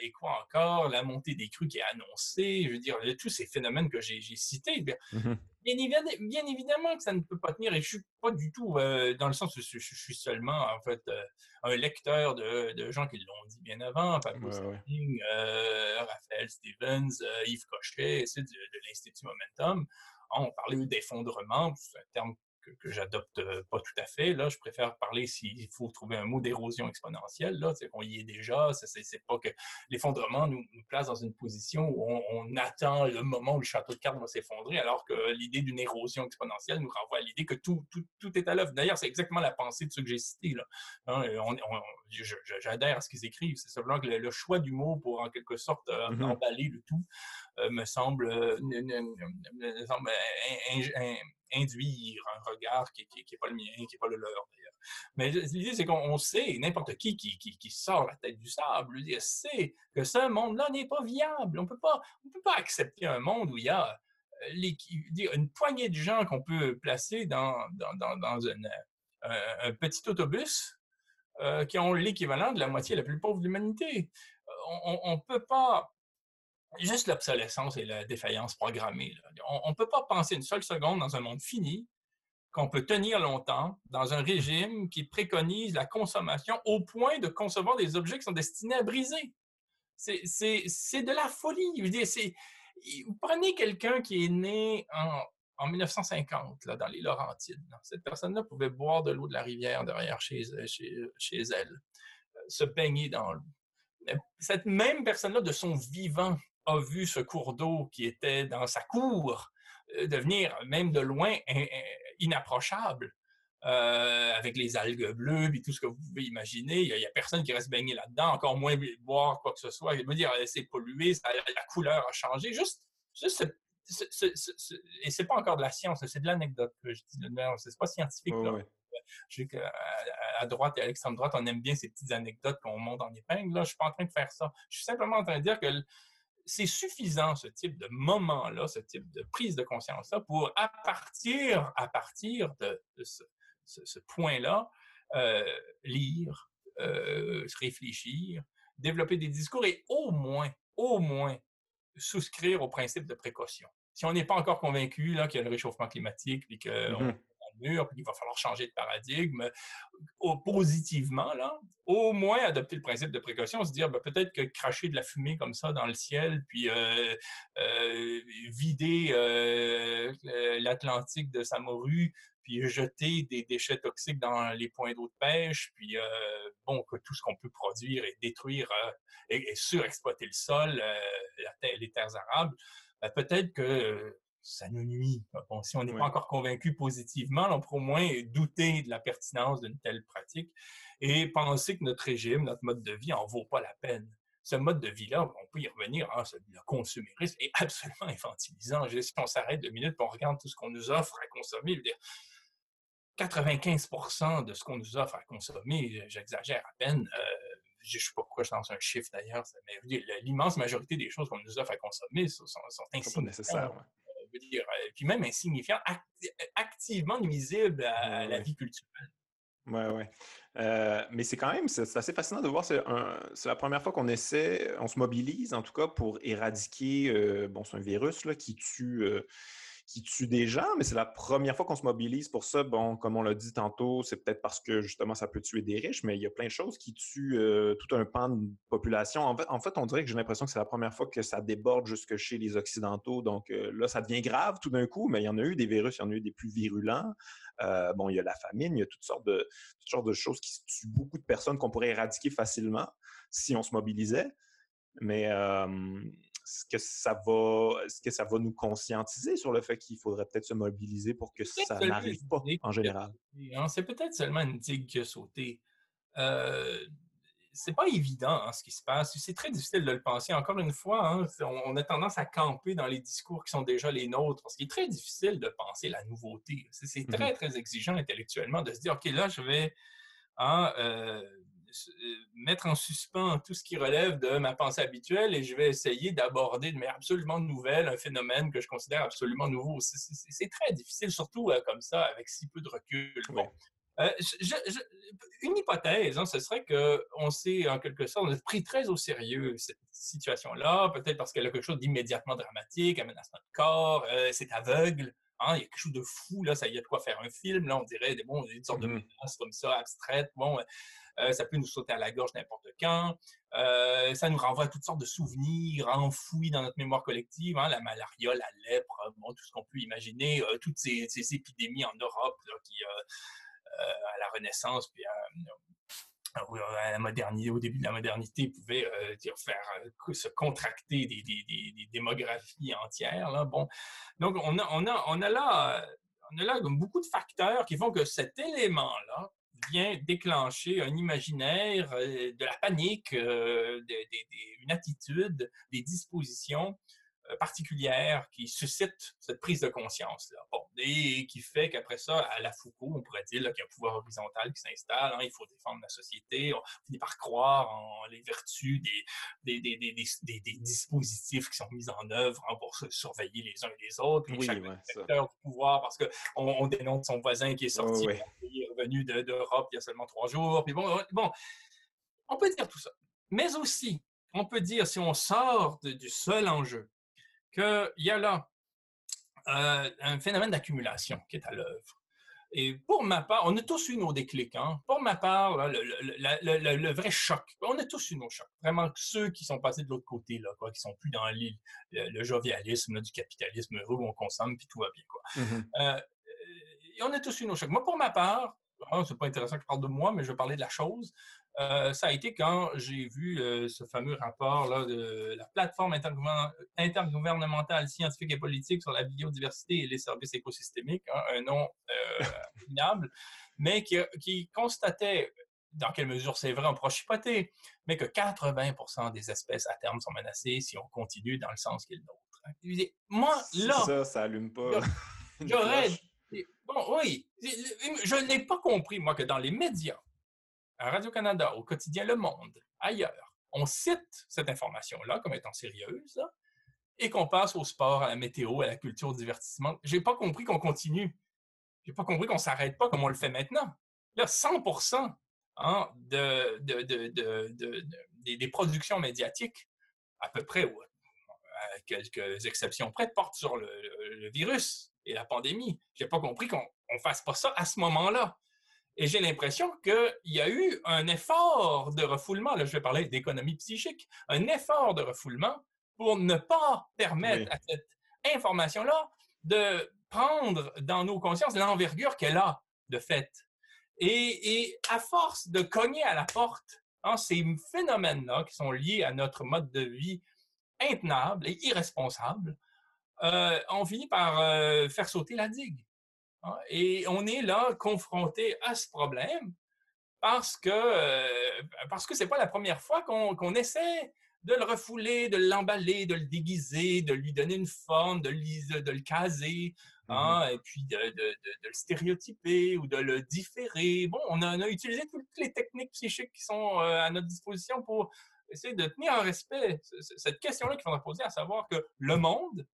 et quoi encore, la montée des crues qui est annoncée, je veux dire, tous ces phénomènes que j'ai cités, mmh bien, évidemment que ça ne peut pas tenir, et je suis pas du tout dans le sens où je, suis seulement, en fait, un lecteur de, gens qui l'ont dit bien avant, Pablo Raphaël Stevens, Yves Cochet, de, de l'Institut Momentum. On parlait d'effondrement, c'est un terme que, j'adopte euh, pas tout à fait. Là, je préfère parler s'il faut trouver un mot d'érosion exponentielle. Là, c'est qu'on y est déjà. C'est pas que l'effondrement nous, place dans une position où on, attend le moment où le château de cartes va s'effondrer, alors que l'idée d'une érosion exponentielle nous renvoie à l'idée que tout, tout, tout est à l'œuvre. D'ailleurs, c'est exactement la pensée de ceux que j'ai cités. Là. Hein, j'adhère à ce qu'ils écrivent. C'est simplement que le, choix du mot pour en quelque sorte euh, mm-hmm. emballer le tout euh, me semble, me semble induire un regard qui n'est pas le mien, qui n'est pas le leur d'ailleurs. Mais l'idée, c'est qu'on sait, n'importe qui qui, qui sort la tête du sable, sait que ce monde-là n'est pas viable. On ne peut pas accepter un monde où il y a euh, une poignée de gens qu'on peut placer dans, dans, un, petit autobus euh, qui ont l'équivalent de la moitié la plus pauvre de l'humanité. On ne peut pas juste l'obsolescence et la défaillance programmée. On ne peut pas penser une seule seconde dans un monde fini qu'on peut tenir longtemps dans un régime qui préconise la consommation au point de concevoir des objets qui sont destinés à briser. C'est de la folie. vous prenez quelqu'un qui est né en, 1950 là, dans les Laurentides. Cette personne-là pouvait boire de l'eau de la rivière derrière chez, chez, chez elle, euh, se baigner dans l'eau. Cette même personne-là, de son vivant, a vu ce cours d'eau qui était dans sa cour euh, devenir, même de loin, inapprochable. Euh, avec les algues bleues et tout ce que vous pouvez imaginer. Il n'y a, personne qui reste baigné là-dedans, encore moins boire quoi que ce soit. Je veux dire, c'est pollué, la couleur a changé. Juste, juste et c'est pas encore de la science, c'est de l'anecdote que je dis. C'est pas scientifique. là. Je sais qu'à à droite et à l'extrême droite, on aime bien ces petites anecdotes qu'on monte en épingle. Là, je suis pas en train de faire ça. Je suis simplement en train de dire que c'est suffisant, ce type de moment-là, ce type de prise de conscience-là, pour, à partir, à partir de, ce, point-là, euh, lire, euh, réfléchir, développer des discours et au moins, au moins, souscrire au principe de précaution. Si on n'est pas encore convaincu qu'il y a le réchauffement climatique et qu'on mm-hmm qu'il va falloir changer de paradigme positivement, là, au moins adopter le principe de précaution, se dire ben, peut-être que cracher de la fumée comme ça dans le ciel, puis euh, euh, vider euh, l'Atlantique de sa morue, puis jeter des déchets toxiques dans les points d'eau de pêche, puis bon, tout ce qu'on peut produire et détruire et, surexploiter le sol, les terres arables, ben, peut-être que ça nous nuit. Bon, si on n'est pas encore convaincu positivement, on pourrait au moins douter de la pertinence d'une telle pratique et penser que notre régime, notre mode de vie en vaut pas la peine. Ce mode de vie-là, on peut y revenir, hein, le consumérisme est absolument infantilisant. Si on s'arrête deux minutes on regarde tout ce qu'on nous offre à consommer, dire, 95% de ce qu'on nous offre à consommer, j'exagère à peine, euh, je ne sais pas pourquoi je lance un chiffre d'ailleurs, mais l'immense majorité des choses qu'on nous offre à consommer sont, sont, sont insignifiantes dire, euh, puis même insignifiant, activement nuisible à, la vie culturelle. Oui, oui. Euh, mais c'est quand même, c'est assez fascinant de voir. C'est la première fois qu'on essaie, on se mobilise en tout cas pour éradiquer, euh, bon, c'est un virus là, qui tue qui tue des gens, mais c'est la première fois qu'on se mobilise pour ça. Bon, comme on l'a dit tantôt, c'est peut-être parce que justement ça peut tuer des riches, mais il y a plein de choses qui tuent euh, tout un pan de population. En fait, on dirait que j'ai l'impression que c'est la première fois que ça déborde jusque chez les Occidentaux. Donc euh, là, ça devient grave tout d'un coup, mais il y en a eu des virus, il y en a eu des plus virulents. Euh, bon, il y a la famine, il y a toutes sortes de, toutes sortes de choses qui tuent beaucoup de personnes qu'on pourrait éradiquer facilement si on se mobilisait. Mais est-ce que ça va, est-ce que ça va nous conscientiser sur le fait qu'il faudrait peut-être se mobiliser pour que ça n'arrive pas en général? Hein, c'est peut-être seulement une digue qui a sauté. Euh, c'est pas évident hein, ce qui se passe. C'est très difficile de le penser. Encore une fois, hein, on, a tendance à camper dans les discours qui sont déjà les nôtres, parce qu'il est très difficile de penser la nouveauté. C'est mmh très, très exigeant intellectuellement de se dire, OK, là, je vais hein, euh, mettre en suspens tout ce qui relève de ma pensée habituelle et je vais essayer d'aborder de manière absolument nouvelle un phénomène que je considère absolument nouveau. C'est très difficile, surtout euh, comme ça, avec si peu de recul. Bon. Euh, une hypothèse, hein, ce serait qu'on s'est en quelque sorte pris très au sérieux cette situation-là, peut-être parce qu'elle a quelque chose d'immédiatement dramatique, elle menace notre corps, c'est aveugle. Hein, il y a quelque chose de fou, là, ça y a de quoi faire un film, là, on dirait des, bon, une sorte de mmh menace comme ça, abstraite. Bon, euh, ça peut nous sauter à la gorge n'importe quand. Euh, ça nous renvoie à toutes sortes de souvenirs enfouis dans notre mémoire collective, hein, la malaria, la lèpre, tout ce qu'on peut imaginer, euh, toutes ces, épidémies en Europe qui, à la Renaissance, puis à la modernité, au début de la modernité, pouvaient faire se contracter des, démographies entières. Là. Bon, donc on a, on a, on a là, on a là beaucoup de facteurs qui font que cet élément-là vient déclencher un imaginaire, euh, de la panique, euh, une attitude, des dispositions euh, particulière qui suscite cette prise de conscience-là. et qui fait qu'après ça, à la Foucault, on pourrait dire qu'il y a un pouvoir horizontal qui s'installe, hein, il faut défendre la société, on finit par croire en les vertus des, des, des, des dispositifs qui sont mis en œuvre hein, pour surveiller les uns et les autres, oui, chaque secteur du pouvoir, parce qu'on on dénonce son voisin qui est sorti, qui est revenu d'Europe il y a seulement trois jours, puis bon, bon, on peut dire tout ça. Mais aussi, on peut dire, si on sort du seul enjeu, qu'il y a là euh, un phénomène d'accumulation qui est à l'œuvre. Et pour ma part, on a tous eu nos déclics. Hein. Pour ma part, le, vrai choc, on a tous eu nos chocs. Vraiment, ceux qui sont passés de l'autre côté, là, quoi, qui sont plus dans le, jovialisme du capitalisme heureux où on consomme puis tout va bien. Quoi. Mmh euh, on a tous eu nos chocs. Moi, pour ma part, ah, c'est pas intéressant que je parle de moi, mais je vais parler de la chose. Euh, ça a été quand j'ai vu euh, ce fameux rapport là, de la plateforme intergouvernementale scientifique et politique sur la biodiversité et les services écosystémiques, hein, un nom euh, mais qui, constatait, dans quelle mesure c'est vrai, on pourra chipoter, mais que 80% des espèces à terme sont menacées si on continue dans le sens qui est le nôtre. Moi, là. Ça, ça allume pas. J'aurais. Bon, oui. Je n'ai pas compris, moi, que dans les médias, à Radio-Canada, au quotidien Le Monde, ailleurs, on cite cette information-là comme étant sérieuse, et qu'on passe au sport, à la météo, à la culture, au divertissement. J'ai pas compris qu'on continue. J'ai pas compris qu'on s'arrête pas comme on le fait maintenant. Là, 100 hein, de, des, productions médiatiques, à peu près, à quelques exceptions près, portent sur le, virus et la pandémie. J'ai pas compris qu'on ne fasse pas ça à ce moment-là. Et j'ai l'impression qu'il y a eu un effort de refoulement, là je vais parler d'économie psychique, un effort de refoulement pour ne pas permettre à cette information-là de prendre dans nos consciences l'envergure qu'elle a de fait. Et, à force de cogner à la porte, hein, ces phénomènes-là qui sont liés à notre mode de vie intenable et irresponsable, euh, on finit par euh, faire sauter la digue. Hein, et on est là confronté à ce problème parce que euh, parce que c'est pas la première fois qu'on essaie de le refouler, de l'emballer, de le déguiser, de lui donner une forme, de, de le caser, mmh hein, et puis de, le stéréotyper ou de le différer. Bon, on a, utilisé toutes les techniques psychiques qui sont euh, à notre disposition pour essayer de tenir en respect cette question-là qu'il faudra poser, à savoir que le monde,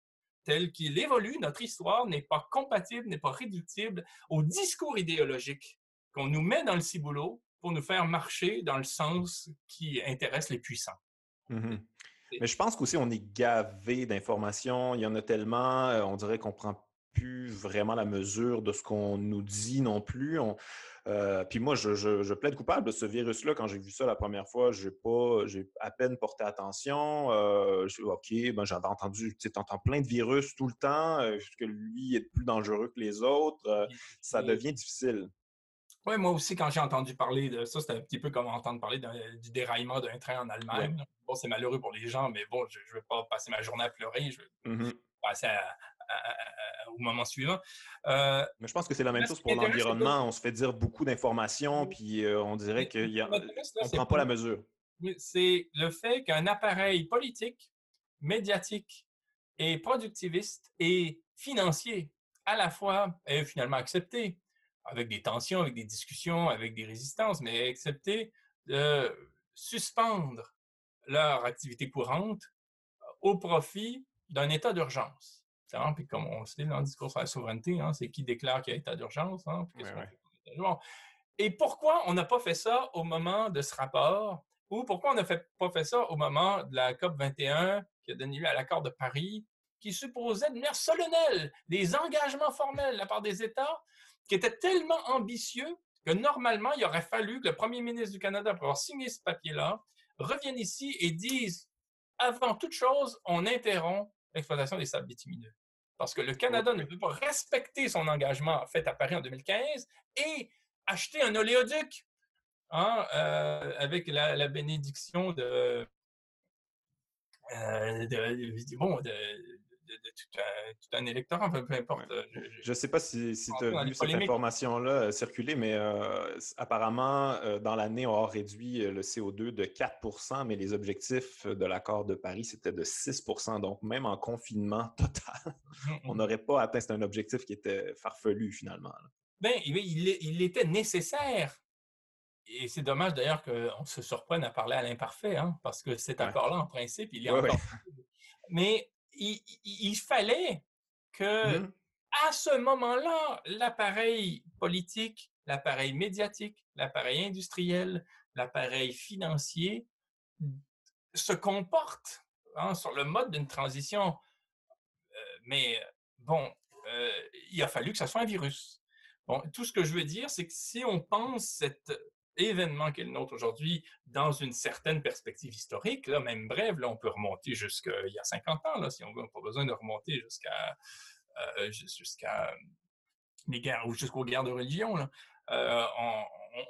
tel qu'il évolue, notre histoire n'est pas compatible, n'est pas réductible au discours idéologique qu'on nous met dans le ciboulot pour nous faire marcher dans le sens qui intéresse les puissants. Mmh Mais je pense qu'aussi on est gavé d'informations. Il y en a tellement, euh, on dirait qu'on prend plus vraiment la mesure de ce qu'on nous dit non plus. Euh, puis moi, je, plaide coupable de ce virus-là. Quand j'ai vu ça la première fois, j'ai pas, j'ai à peine porté attention. Euh, OK, ben j'avais entendu, tu entends plein de virus tout le temps, euh, que lui est plus dangereux que les autres. ça devient difficile. Oui, moi aussi, quand j'ai entendu parler de ça, c'était un petit peu comme entendre parler du déraillement d'un train en Allemagne. Bon, c'est malheureux pour les gens, mais bon, je ne vais pas passer ma journée à pleurer. Je vais mmh passer au moment suivant. Euh, mais je pense que c'est la même chose pour l'environnement. On se fait dire beaucoup d'informations, puis euh, on dirait qu'on ne prend pas la mesure. C'est le fait qu'un appareil politique, médiatique et productiviste et financier à la fois est finalement accepté avec des tensions, avec des discussions, avec des résistances, mais accepté de suspendre leur activité courante au profit d'un état d'urgence. Puis comme on le sait dans le discours sur la souveraineté, hein, c'est qui déclare qu'il y a état d'urgence. Hein, Et pourquoi on n'a pas fait ça au moment de ce rapport ou pourquoi on n'a pas fait ça au moment de la COP 21 qui a donné lieu à l'accord de Paris, qui supposait de manière solennelle des engagements formels de la part des États qui était tellement ambitieux que normalement, il aurait fallu que le premier ministre du Canada, pour avoir signé ce papier-là, revienne ici et dise, avant toute chose, on interrompt l'exploitation des sables bitumineux. Parce que le Canada ne peut pas respecter son engagement fait à Paris en 2015 et acheter un oléoduc hein, euh, avec la, bénédiction de, euh, de, bon, de, de, tout, un, électorat, peu, importe. Euh, je ne sais pas si, si tu as vu cette information-là euh, circuler, mais euh, apparemment, dans l'année, on a réduit le CO2 de 4% mais les objectifs de l'accord de Paris, c'était de 6% Donc, même en confinement total, mmh, on mmh. n'aurait pas atteint. un objectif qui était farfelu finalement. Bien, il, était nécessaire et c'est dommage d'ailleurs qu'on se surprenne à parler à l'imparfait, hein, parce que cet accord-là, en principe, il est encore. Mais il, fallait que, mmh à ce moment-là, l'appareil politique, l'appareil médiatique, l'appareil industriel, l'appareil financier se comporte hein, sur le mode d'une transition. Euh, mais bon, euh, il a fallu que ce soit un virus. Bon, tout ce que je veux dire, c'est que si on pense cette événement qui est le nôtre aujourd'hui dans une certaine perspective historique. Là, même brève, là, on peut remonter jusqu'à il y a 50 ans, là, si on veut. On n'a pas besoin de remonter jusqu'à euh, jusqu'à les guerres ou jusqu'aux guerres de religion. Là. Euh,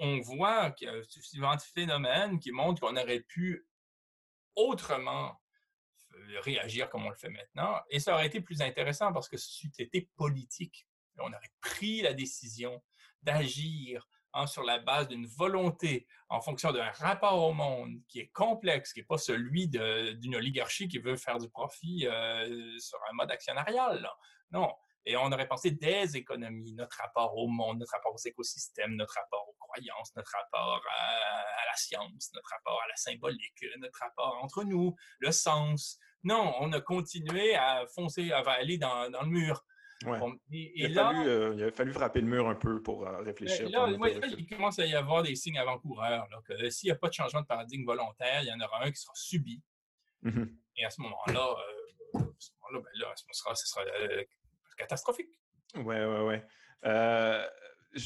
on, voit qu'il y a suffisamment de phénomènes qui montrent qu'on aurait pu autrement réagir comme on le fait maintenant. Et ça aurait été plus intéressant parce que c'était politique. On aurait pris la décision d'agir hein, sur la base d'une volonté, en fonction d'un rapport au monde qui est complexe, qui n'est pas celui d'une oligarchie qui veut faire du profit euh, sur un mode actionnarial. Non. Et on aurait pensé des économies, notre rapport au monde, notre rapport aux écosystèmes, notre rapport aux croyances, notre rapport à, la science, notre rapport à la symbolique, notre rapport entre nous, le sens. Non, on a continué à foncer, à aller dans, dans le mur. Ouais. il, a fallu, euh, il, a fallu, frapper le mur un peu pour euh, réfléchir. Là, il commence à y avoir des signes avant-coureurs. que s'il n'y a pas de changement de paradigme volontaire, il y en aura un qui sera subi. Mmh Et à ce moment-là, euh, ce ben ce sera, ce sera catastrophique. Oui, oui, oui.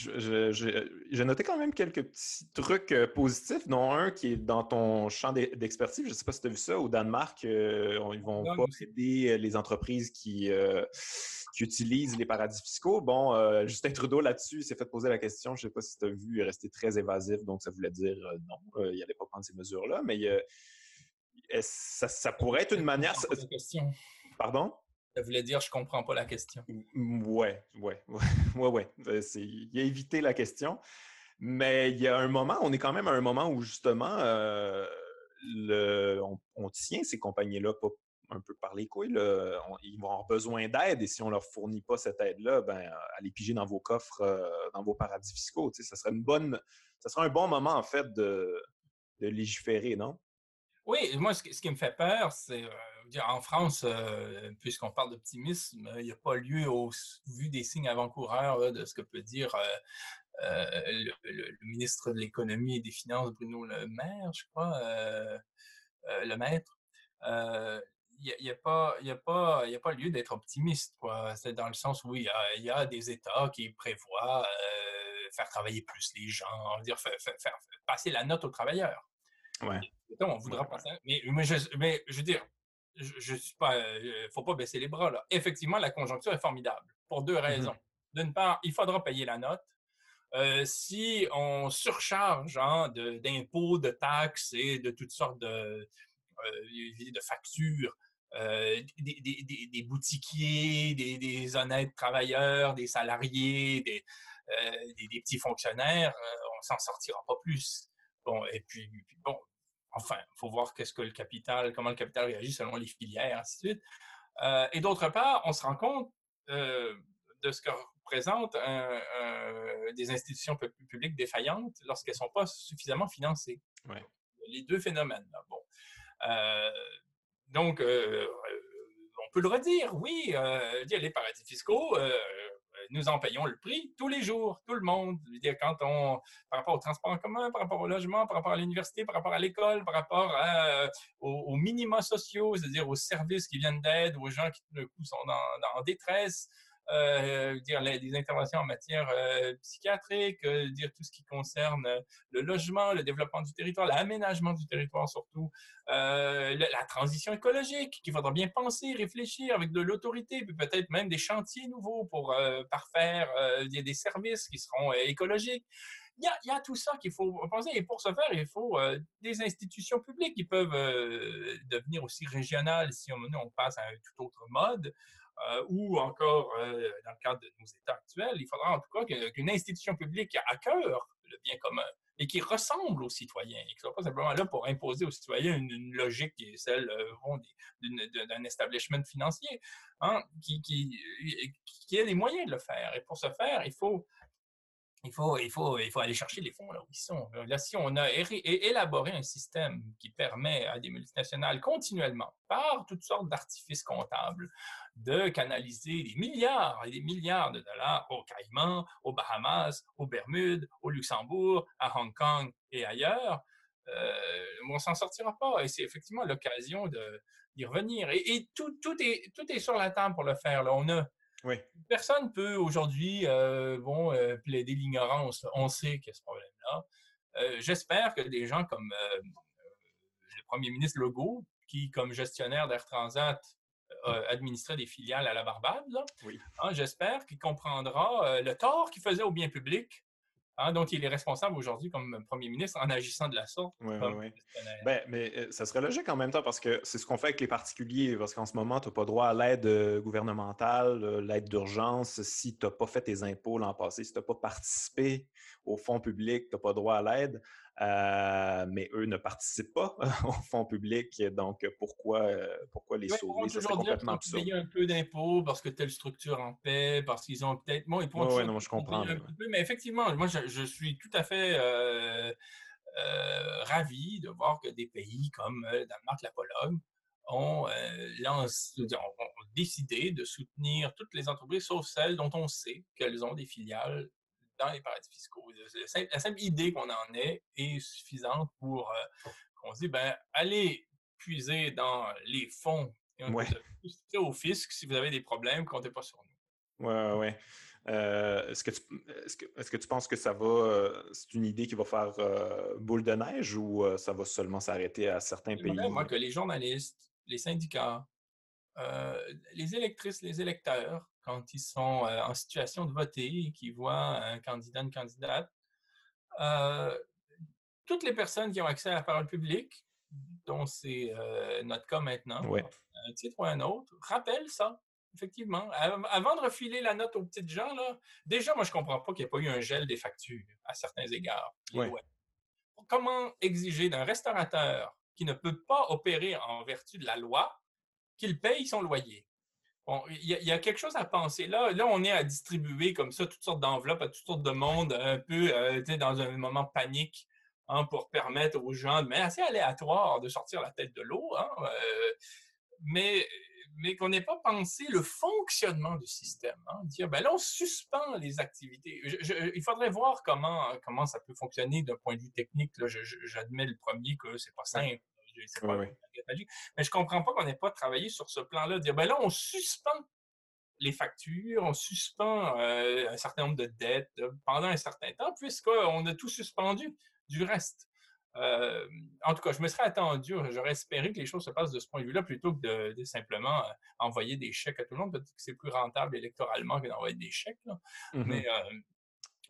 Euh, j'ai noté quand même quelques petits trucs euh, positifs, dont un qui est dans ton champ d'expertise. Je ne sais pas si tu as vu ça. Au Danemark, euh, ils vont pas aider les entreprises qui, qui, utilisent les paradis fiscaux. Bon, Justin Trudeau, là-dessus, s'est fait poser la question. Je ne sais pas si tu as vu, il est resté très évasif. Donc, ça voulait dire non, il n'allait pas prendre ces mesures-là. Mais ça, ça, pourrait être une manière. Pardon? Ça voulait dire je comprends pas la question. Ouais, ouais, ouais, ouais. Euh, il a évité la question. Mais il y a un moment, on est quand même à un moment où justement, euh, le, on, tient ces compagnies-là pas un peu par les couilles. ils vont avoir besoin d'aide et si on leur fournit pas cette aide-là, ben, allez piger dans vos coffres, euh, dans vos paradis fiscaux. Ça serait une bonne, ça serait un bon moment en fait de, légiférer, non? Oui, moi, ce, qui me fait peur, c'est en France, euh, puisqu'on parle d'optimisme, il n'y a pas lieu, au vu des signes avant-coureurs de ce que peut dire euh, euh, le, ministre de l'Économie et des Finances, Bruno Le Maire, je crois, le maître. il n'y a, pas, a, pas, a pas lieu d'être optimiste. C'est dans le sens où il y a, des États qui prévoient faire travailler plus les gens, dire, faire, passer la note aux travailleurs. Ouais. on voudra passer. Mais, mais, je, mais je veux dire, je, ne suis pas, euh, faut pas baisser les bras là. Effectivement, la conjoncture est formidable pour deux mmh raisons. D'une part, il faudra payer la note. Euh, si on surcharge hein, d'impôts, de, taxes et de toutes sortes de, euh, de factures, des, boutiquiers, des, honnêtes travailleurs, des salariés, des, petits fonctionnaires, on s'en sortira pas plus. Bon, et puis, bon, Enfin, il faut voir qu'est-ce que le capital, comment le capital réagit selon les filières, ainsi de suite. Euh, et d'autre part, on se rend compte euh, de ce que représentent des institutions publiques défaillantes lorsqu'elles ne sont pas suffisamment financées. Les deux phénomènes. Bon. Euh, donc, on peut le redire, oui, les paradis fiscaux, nous en payons le prix tous les jours, tout le monde. Dire, quand on, par rapport au transport en commun, par rapport au logement, par rapport à l'université, par rapport à l'école, par rapport euh, aux, minima sociaux, c'est-à-dire aux services qui viennent d'aide, aux gens qui, sont en détresse, euh, dire les, interventions en matière euh, psychiatrique, euh, dire tout ce qui concerne le logement, le développement du territoire, l'aménagement du territoire surtout, la, transition écologique qu'il faudra bien penser, réfléchir avec de l'autorité, puis peut-être même des chantiers nouveaux pour parfaire des services qui seront écologiques. Il y, a, tout ça qu'il faut penser. Et pour ce faire, il faut des institutions publiques qui peuvent devenir aussi régionales si on, on passe à un tout autre mode. Euh, ou encore euh, dans le cadre de nos États actuels, il faudra en tout cas qu'une institution publique a à cœur le bien commun et qui ressemble aux citoyens, et qui ne soit pas simplement là pour imposer aux citoyens une, logique qui est celle euh, d'un establishment financier, hein, qui, qui, qui, a les moyens de le faire. Et pour ce faire, il faut il faut, il, faut, il faut aller chercher les fonds là où ils sont. Là, si on a élaboré un système qui permet à des multinationales continuellement, par toutes sortes d'artifices comptables, de canaliser des milliards et des milliards de dollars aux Caïmans, aux Bahamas, aux Bermudes, au Luxembourg, à Hong Kong et ailleurs, euh, on s'en sortira pas. Et c'est effectivement l'occasion d'y revenir. Et, tout, tout, est, tout est sur la table pour le faire. Là. On a oui. Personne peut aujourd'hui euh, bon, euh, plaider l'ignorance. On sait qu'il y a ce problème-là. Euh, j'espère que des gens comme le premier ministre Legault, qui, comme gestionnaire d'Air Transat, administrait des filiales à la Barbade, oui. Hein, j'espère qu'il comprendra le tort qu'il faisait au bien public hein, dont il est responsable aujourd'hui comme premier ministre en agissant de la sorte. Oui, oui, oui. Ben, mais euh, ça serait logique en même temps parce que c'est ce qu'on fait avec les particuliers. Parce qu'en ce moment, tu n'as pas droit à l'aide euh, gouvernementale, euh, l'aide d'urgence si tu n'as pas fait tes impôts l'an passé, si tu n'as pas participé au fonds public, tu n'as pas droit à l'aide. Euh, mais eux ne participent pas au fonds public, donc pourquoi, euh, pourquoi les sauver? Ça, complètement absurde. payer un peu d'impôts parce que telle structure en paie, parce qu'ils ont peut-être... Bon, ils pourront ouais, non, je comprends. Un peu, mais effectivement, moi, je, suis tout à fait euh, ravi de voir que des pays comme Danemark, la Pologne, ont, ont, décidé de soutenir toutes les entreprises, sauf celles dont on sait qu'elles ont des filiales dans les paradis fiscaux. La simple, idée qu'on en ait est suffisante pour euh, qu'on se dise, ben, allez puiser dans les fonds et on ouais. au fisc si vous avez des problèmes, comptez pas sur nous. Oui, oui. Euh, est-ce, que tu, est-ce, que, est-ce que tu penses que ça va, euh, c'est une idée qui va faire boule de neige ou ça va seulement s'arrêter à certains pays? Moi, que les journalistes, les syndicats, les électrices, les électeurs, quand ils sont euh, en situation de voter et qu'ils voient un candidat, une candidate, euh, toutes les personnes qui ont accès à la parole publique, dont c'est euh, notre cas maintenant, un titre ou un autre, rappellent ça. Effectivement. Avant de refiler la note aux petites gens, là, déjà, moi, je ne comprends pas qu'il n'y ait pas eu un gel des factures à certains égards. Comment exiger d'un restaurateur qui ne peut pas opérer en vertu de la loi qu'il paye son loyer? il y, a quelque chose à penser. Là, là, on est à distribuer comme ça toutes sortes d'enveloppes à toutes sortes de monde, un peu euh, dans un moment panique, hein, pour permettre aux gens, mais assez aléatoire, de sortir la tête de l'eau. Hein, euh, mais mais qu'on n'ait pas pensé le fonctionnement du système. Hein, dire, ben là, on suspend les activités. il faudrait voir comment, comment ça peut fonctionner d'un point de vue technique. J'admets le premier que c'est pas simple mais je comprends pas qu'on n'ait pas travaillé sur ce plan-là, dire, ben là, on suspend les factures, on suspend euh, un certain nombre de dettes euh, pendant un certain temps, puisqu'on a tout suspendu du reste. Euh, en tout cas, je me serais attendu, j'aurais espéré que les choses se passent de ce point de vue-là plutôt que de, simplement envoyer des chèques à tout le monde. Peut-être que c'est plus rentable électoralement que d'envoyer des chèques. Mmh mais,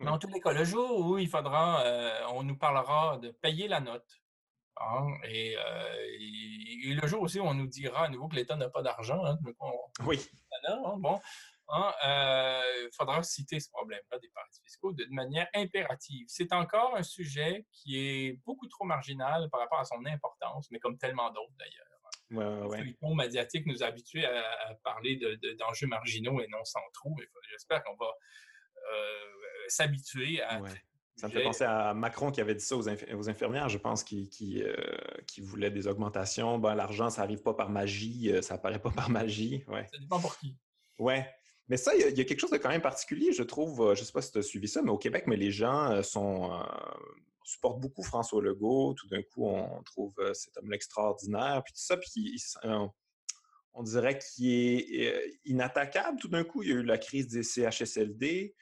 mais, en tous les cas, le jour où il faudra, on nous parlera de payer la note, Hein, euh, et, le jour aussi où on nous dira à nouveau que l'État n'a pas d'argent, hein, oui. Hein, bon, euh, il faudra citer ce problème-là des paradis fiscaux de manière impérative. C'est encore un sujet qui est beaucoup trop marginal par rapport à son importance, mais comme tellement d'autres d'ailleurs. Ouais, Le ton médiatique nous a habitués à, parler d'enjeux marginaux et non centraux. J'espère qu'on va euh, s'habituer à ça me fait penser à Macron qui avait dit ça aux, infirmières, je pense, qui, qui, euh, voulait des augmentations. Ben, L'argent, ça n'arrive pas par magie, euh, ça apparaît pas par magie. Ouais. Ça dépend pour qui. Ouais. Mais ça, il y, a quelque chose de quand même particulier, je trouve. Euh, je ne sais pas si tu as suivi ça, mais au Québec, mais les gens sont, supportent beaucoup François Legault. Tout d'un coup, on trouve cet homme extraordinaire. Puis tout ça, puis on dirait qu'il est inattaquable. Tout d'un coup, il y a eu la crise des CHSLD.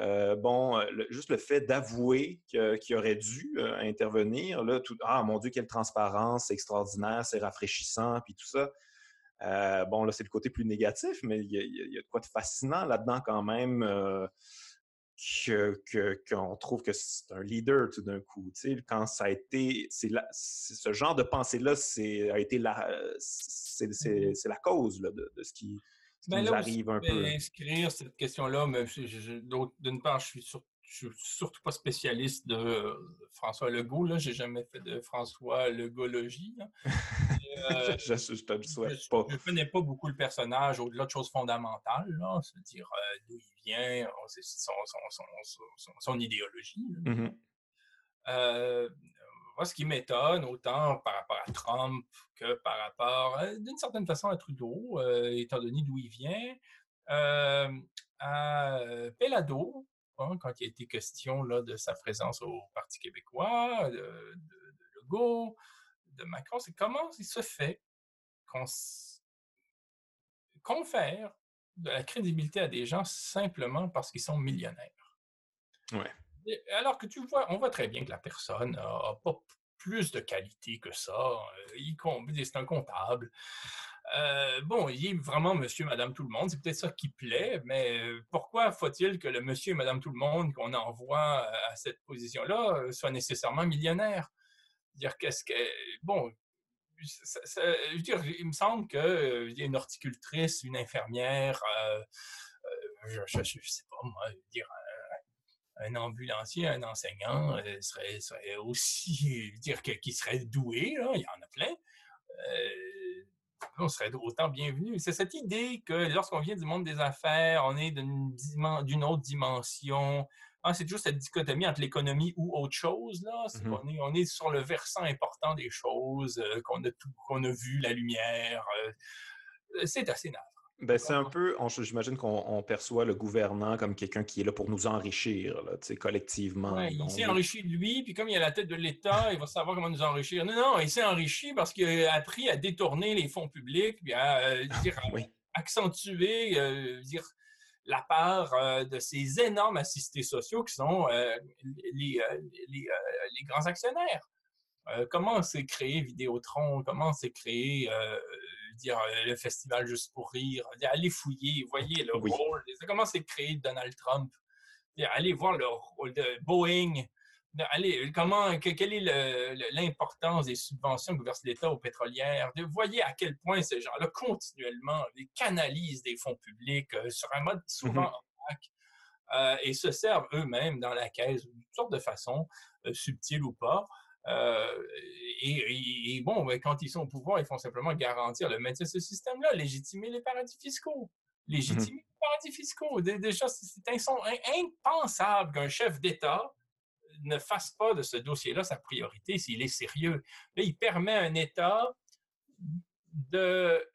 Euh, bon, euh, juste le fait d'avouer qu'il aurait dû euh, intervenir, là, tout, ah mon Dieu, quelle transparence, c'est extraordinaire, c'est rafraîchissant, puis tout ça. bon, là, c'est le côté plus négatif, mais il y, a, de quoi de fascinant là-dedans quand même, qu'on que, trouve que c'est un leader tout d'un coup. Tu sais, quand ça a été, c'est ce genre de pensée-là, c'est a été la, c'est la cause là, de, de, ce qui ben là arrive un peu. inscrire cette question-là, mais d'une part, je suis, suis surtout pas spécialiste de François Legault. Je n'ai jamais fait de François Legologie. Euh, je, je, te le souhaite pas. Je ne connais pas beaucoup le personnage au-delà de choses fondamentales, c'est-à-dire euh, d'où il vient, son, son, son, son idéologie. Euh, moi, ce qui m'étonne, autant par rapport à Trump que par rapport, euh, d'une certaine façon, à Trudeau, euh, étant donné d'où il vient, euh, à Pelado, hein, quand il a été question là, de sa présence au Parti québécois, de, de, Legault, de Macron, c'est comment il se fait qu'on confère de la crédibilité à des gens simplement parce qu'ils sont millionnaires? Ouais. Alors que tu vois, on voit très bien que la personne n'a pas plus de qualité que ça. Euh, c'est un comptable. Euh, bon, il est vraiment monsieur, madame, tout le monde. C'est peut-être ça qui plaît, mais pourquoi faut-il que le monsieur, madame, tout le monde qu'on envoie à cette position-là soit nécessairement millionnaire? Dire qu'est-ce que. Bon, je veux dire, il me semble qu'il y a une horticultrice, une infirmière, je ne sais pas, moi, dire un ambulancier, un enseignant euh, serait, serait, aussi, dire qui serait doué, là, il y en a plein. Euh, on serait autant bienvenu. C'est cette idée que lorsqu'on vient du monde des affaires, on est d'une autre dimension. Ah, c'est toujours cette dichotomie entre l'économie ou autre chose. Là. Mmh on, est, on, est, sur le versant important des choses, euh, qu'on a, qu'on a vu, la lumière. c'est assez navrant. Ben, c'est un peu, j'imagine qu'on perçoit le gouvernant comme quelqu'un qui est là pour nous enrichir, là, collectivement. il s'est enrichi de lui, puis comme il a la tête de l'État, il va savoir comment nous enrichir. Non, non, il s'est enrichi parce qu'il a appris à détourner les fonds publics, puis à, euh, dire, accentuer euh, dire, la part euh, de ces énormes assistés sociaux qui sont les, les, grands actionnaires. comment s'est créé Vidéotron? Comment s'est créé dire euh, le festival juste pour rire, allez fouiller, voyez le rôle, comment c'est créé Donald Trump, allez voir le rôle de Boeing, allez, comment, quelle est l'importance des subventions que verse l'État aux pétrolières, voyez à quel point ces gens-là continuellement canalisent des fonds publics euh, sur un mode souvent mmh euh, et se servent eux-mêmes dans la caisse de toutes sortes de façons, subtiles ou pas, euh, et, bon, ben, quand ils sont au pouvoir, ils font simplement garantir le maintien de ce système-là, légitimer les paradis fiscaux. Légitimer mmh les paradis fiscaux. Déjà, c'est impensable qu'un chef d'État ne fasse pas de ce dossier-là sa priorité s'il est sérieux. Là, il permet à un État de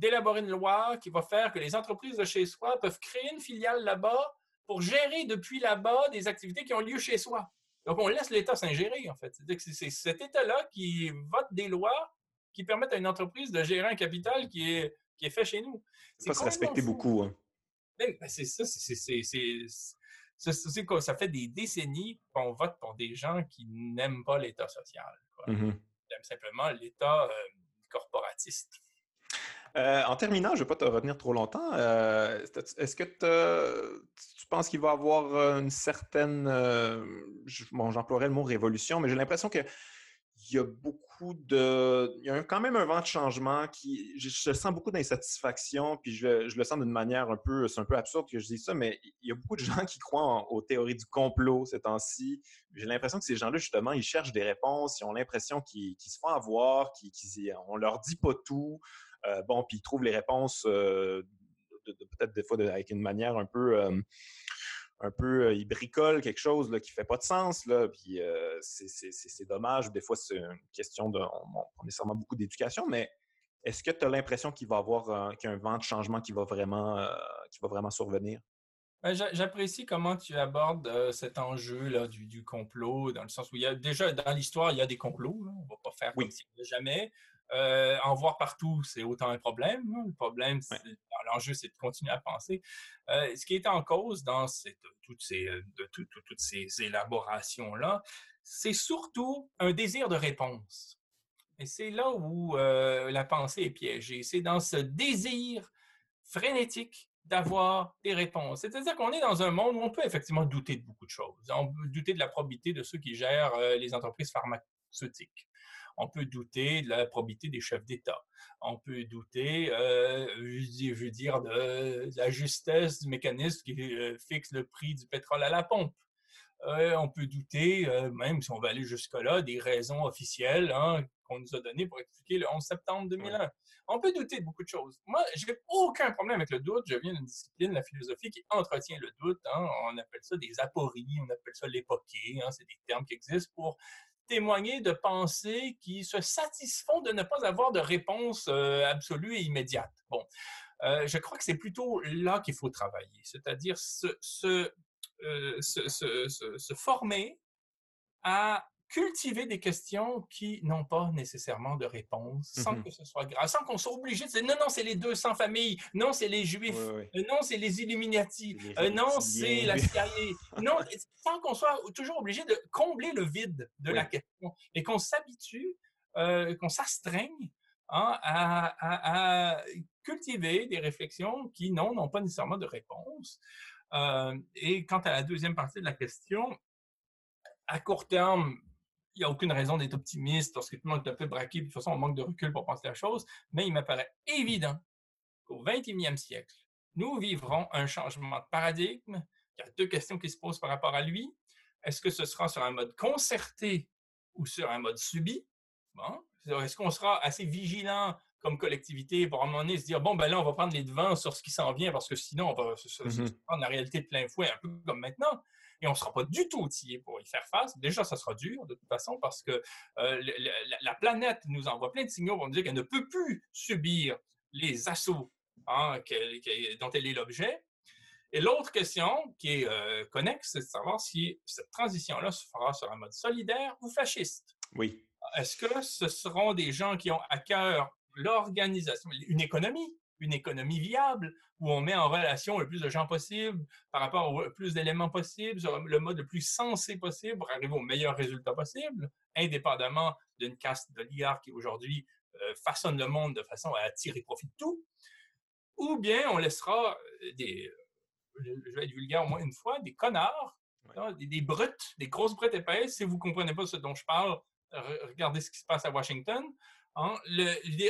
d'élaborer une loi qui va faire que les entreprises de chez soi peuvent créer une filiale là-bas pour gérer depuis là-bas des activités qui ont lieu chez soi. Donc, on laisse l'État s'ingérer, en fait. C'est cet État-là qui vote des lois qui permettent à une entreprise de gérer un capital qui est, qui est fait chez nous. C'est se respecter beaucoup. Hein. Ben, ben, c'est ça, c'est quoi? Ça fait des décennies qu'on vote pour des gens qui n'aiment pas l'État social. Ils aiment simplement l'État euh, corporatiste. Euh, en terminant, je ne vais pas te retenir trop longtemps. Euh, est-ce que tu penses qu'il va y avoir euh, une certaine. bon, j'emploierais le mot révolution, mais j'ai l'impression qu'il y a beaucoup de. Il y a quand même un vent de changement qui. Je, sens beaucoup d'insatisfaction, puis je, le sens d'une manière un peu. C'est un peu absurde que je dise ça, mais il y a beaucoup de gens qui croient aux théories du complot ces temps-ci. J'ai l'impression que ces gens-là, justement, ils cherchent des réponses, ils ont l'impression qu'ils se font avoir, qu'on ne leur dit pas tout. Euh, bon, puis ils trouvent les réponses euh, peut-être des fois avec une manière un peu euh, un peu, ils bricolent quelque chose là, qui fait pas de sens, là, puis c'est dommage. Des fois, c'est une question de, on, nécessairement beaucoup d'éducation, mais est-ce que tu as l'impression qu'il va y avoir qu'il y a un vent de changement qui va vraiment, qui va vraiment survenir? Ben, j'apprécie comment tu abordes cet enjeu là, du, complot, dans le sens où il y a déjà dans l'histoire, il y a des complots. On ne va pas faire comme s'il n'y jamais. Euh, en voir partout, c'est autant un problème. Hein. Le problème, l'enjeu, c'est de continuer à penser. Euh, ce qui est en cause dans toutes ces, euh, toutes ces élaborations-là, c'est surtout un désir de réponse. Et c'est là où la pensée est piégée. C'est dans ce désir frénétique d'avoir des réponses. C'est-à-dire qu'on est dans un monde où on peut effectivement douter de beaucoup de choses. On peut douter de la probité de ceux qui gèrent les entreprises pharmaceutiques. On peut douter de la probité des chefs d'État. On peut douter, euh, je veux dire, de, la justesse du mécanisme qui euh, fixe le prix du pétrole à la pompe. Euh, on peut douter, même si on va aller jusque-là, des raisons officielles hein, qu'on nous a données pour expliquer le 11 septembre 2001. On peut douter de beaucoup de choses. Moi, je n'ai aucun problème avec le doute. Je viens d'une discipline, la philosophie, qui entretient le doute. Hein. On appelle ça des apories, on appelle ça l'époqué. Hein. C'est des termes qui existent pour témoigner de pensées qui se satisfont de ne pas avoir de réponse euh, absolue et immédiate. Bon, euh, je crois que c'est plutôt là qu'il faut travailler, c'est-à-dire se, euh, se, former à cultiver des questions qui n'ont pas nécessairement de réponse, sans mmh que ce soit grave, sans qu'on soit obligé de dire non, non, c'est les 200 familles, non, c'est les Juifs, euh, non, c'est les Illuminati, euh, non, c'est la CIA. non, sans qu'on soit toujours obligé de combler le vide de la question et qu'on s'habitue, euh, qu'on s'astreigne hein, à, cultiver des réflexions qui, non, n'ont pas nécessairement de réponse. Euh, et quant à la deuxième partie de la question, à court terme, il n'y a aucune raison d'être optimiste parce que tout le monde est un peu braqué. De toute façon, on manque de recul pour penser la chose. Mais il m'apparaît évident qu'au 21e siècle, nous vivrons un changement de paradigme. Il y a deux questions qui se posent par rapport à lui. Est-ce que ce sera sur un mode concerté ou sur un mode subi? Bon. Est-ce qu'on sera assez vigilant comme collectivité pour à un moment donné se dire bon ben là on va prendre les devants sur ce qui s'en vient parce que sinon on va se, mmh prendre la réalité de plein fouet un peu comme maintenant et on ne sera pas du tout outillé pour y faire face. Déjà, ça sera dur de toute façon parce que euh, la, planète nous envoie plein de signaux pour nous dire qu'elle ne peut plus subir les assauts hein, dont elle est l'objet. Et l'autre question qui est euh, connexe, c'est de savoir si cette transition-là se fera sur un mode solidaire ou fasciste. Oui. Est-ce que ce seront des gens qui ont à cœur l'organisation, une économie, une économie viable, où on met en relation le plus de gens possible par rapport au plus d'éléments possibles, sur le mode le plus sensé possible pour arriver au meilleur résultat possible, indépendamment d'une caste d'oligarques qui aujourd'hui euh, façonne le monde de façon à tirer profit de tout, ou bien on laissera des, je vais être vulgaire au moins une fois, des connards, des, des, brutes, des grosses brutes épaisses. Si vous ne comprenez pas ce dont je parle, regardez ce qui se passe à Washington. Hein,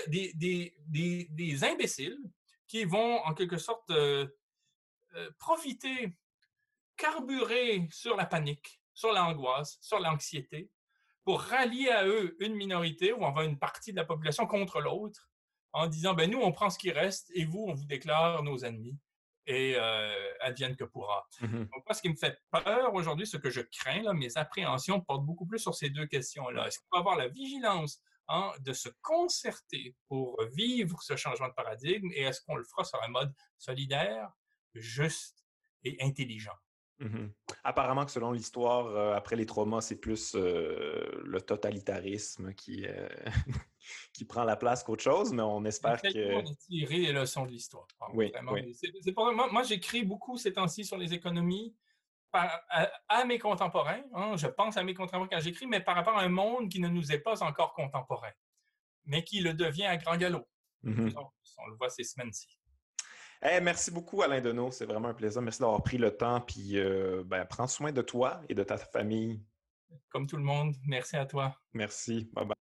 des, imbéciles qui vont en quelque sorte euh, euh, profiter, carburer sur la panique, sur l'angoisse, sur l'anxiété, pour rallier à eux une minorité ou va une partie de la population contre l'autre, en disant ben nous on prend ce qui reste et vous on vous déclare nos ennemis et euh, advienne que pourra. Mmh Donc, moi, ce qui me fait peur aujourd'hui, ce que je crains, là, mes appréhensions portent beaucoup plus sur ces deux questions-là. Est-ce qu'on va avoir la vigilance hein, de se concerter pour vivre ce changement de paradigme et est-ce qu'on le fera sur un mode solidaire, juste et intelligent? Mmh Apparemment que selon l'histoire, euh, après les traumas, c'est plus euh, le totalitarisme qui, euh, qui prend la place qu'autre chose, mais on espère que... On a tiré les leçons de l'histoire. Oui, Moi, j'écris beaucoup ces temps-ci sur les économies à, mes contemporains. Hein. je pense à mes contemporains quand j'écris, mais par rapport à un monde qui ne nous est pas encore contemporain, mais qui le devient à grand galop. Mmh on le voit ces semaines-ci merci beaucoup, Alain Deneau. C'est vraiment un plaisir. Merci d'avoir pris le temps. Puis, euh, ben, prends soin de toi et de ta famille. Comme tout le monde, merci à toi. Merci. Bye bye.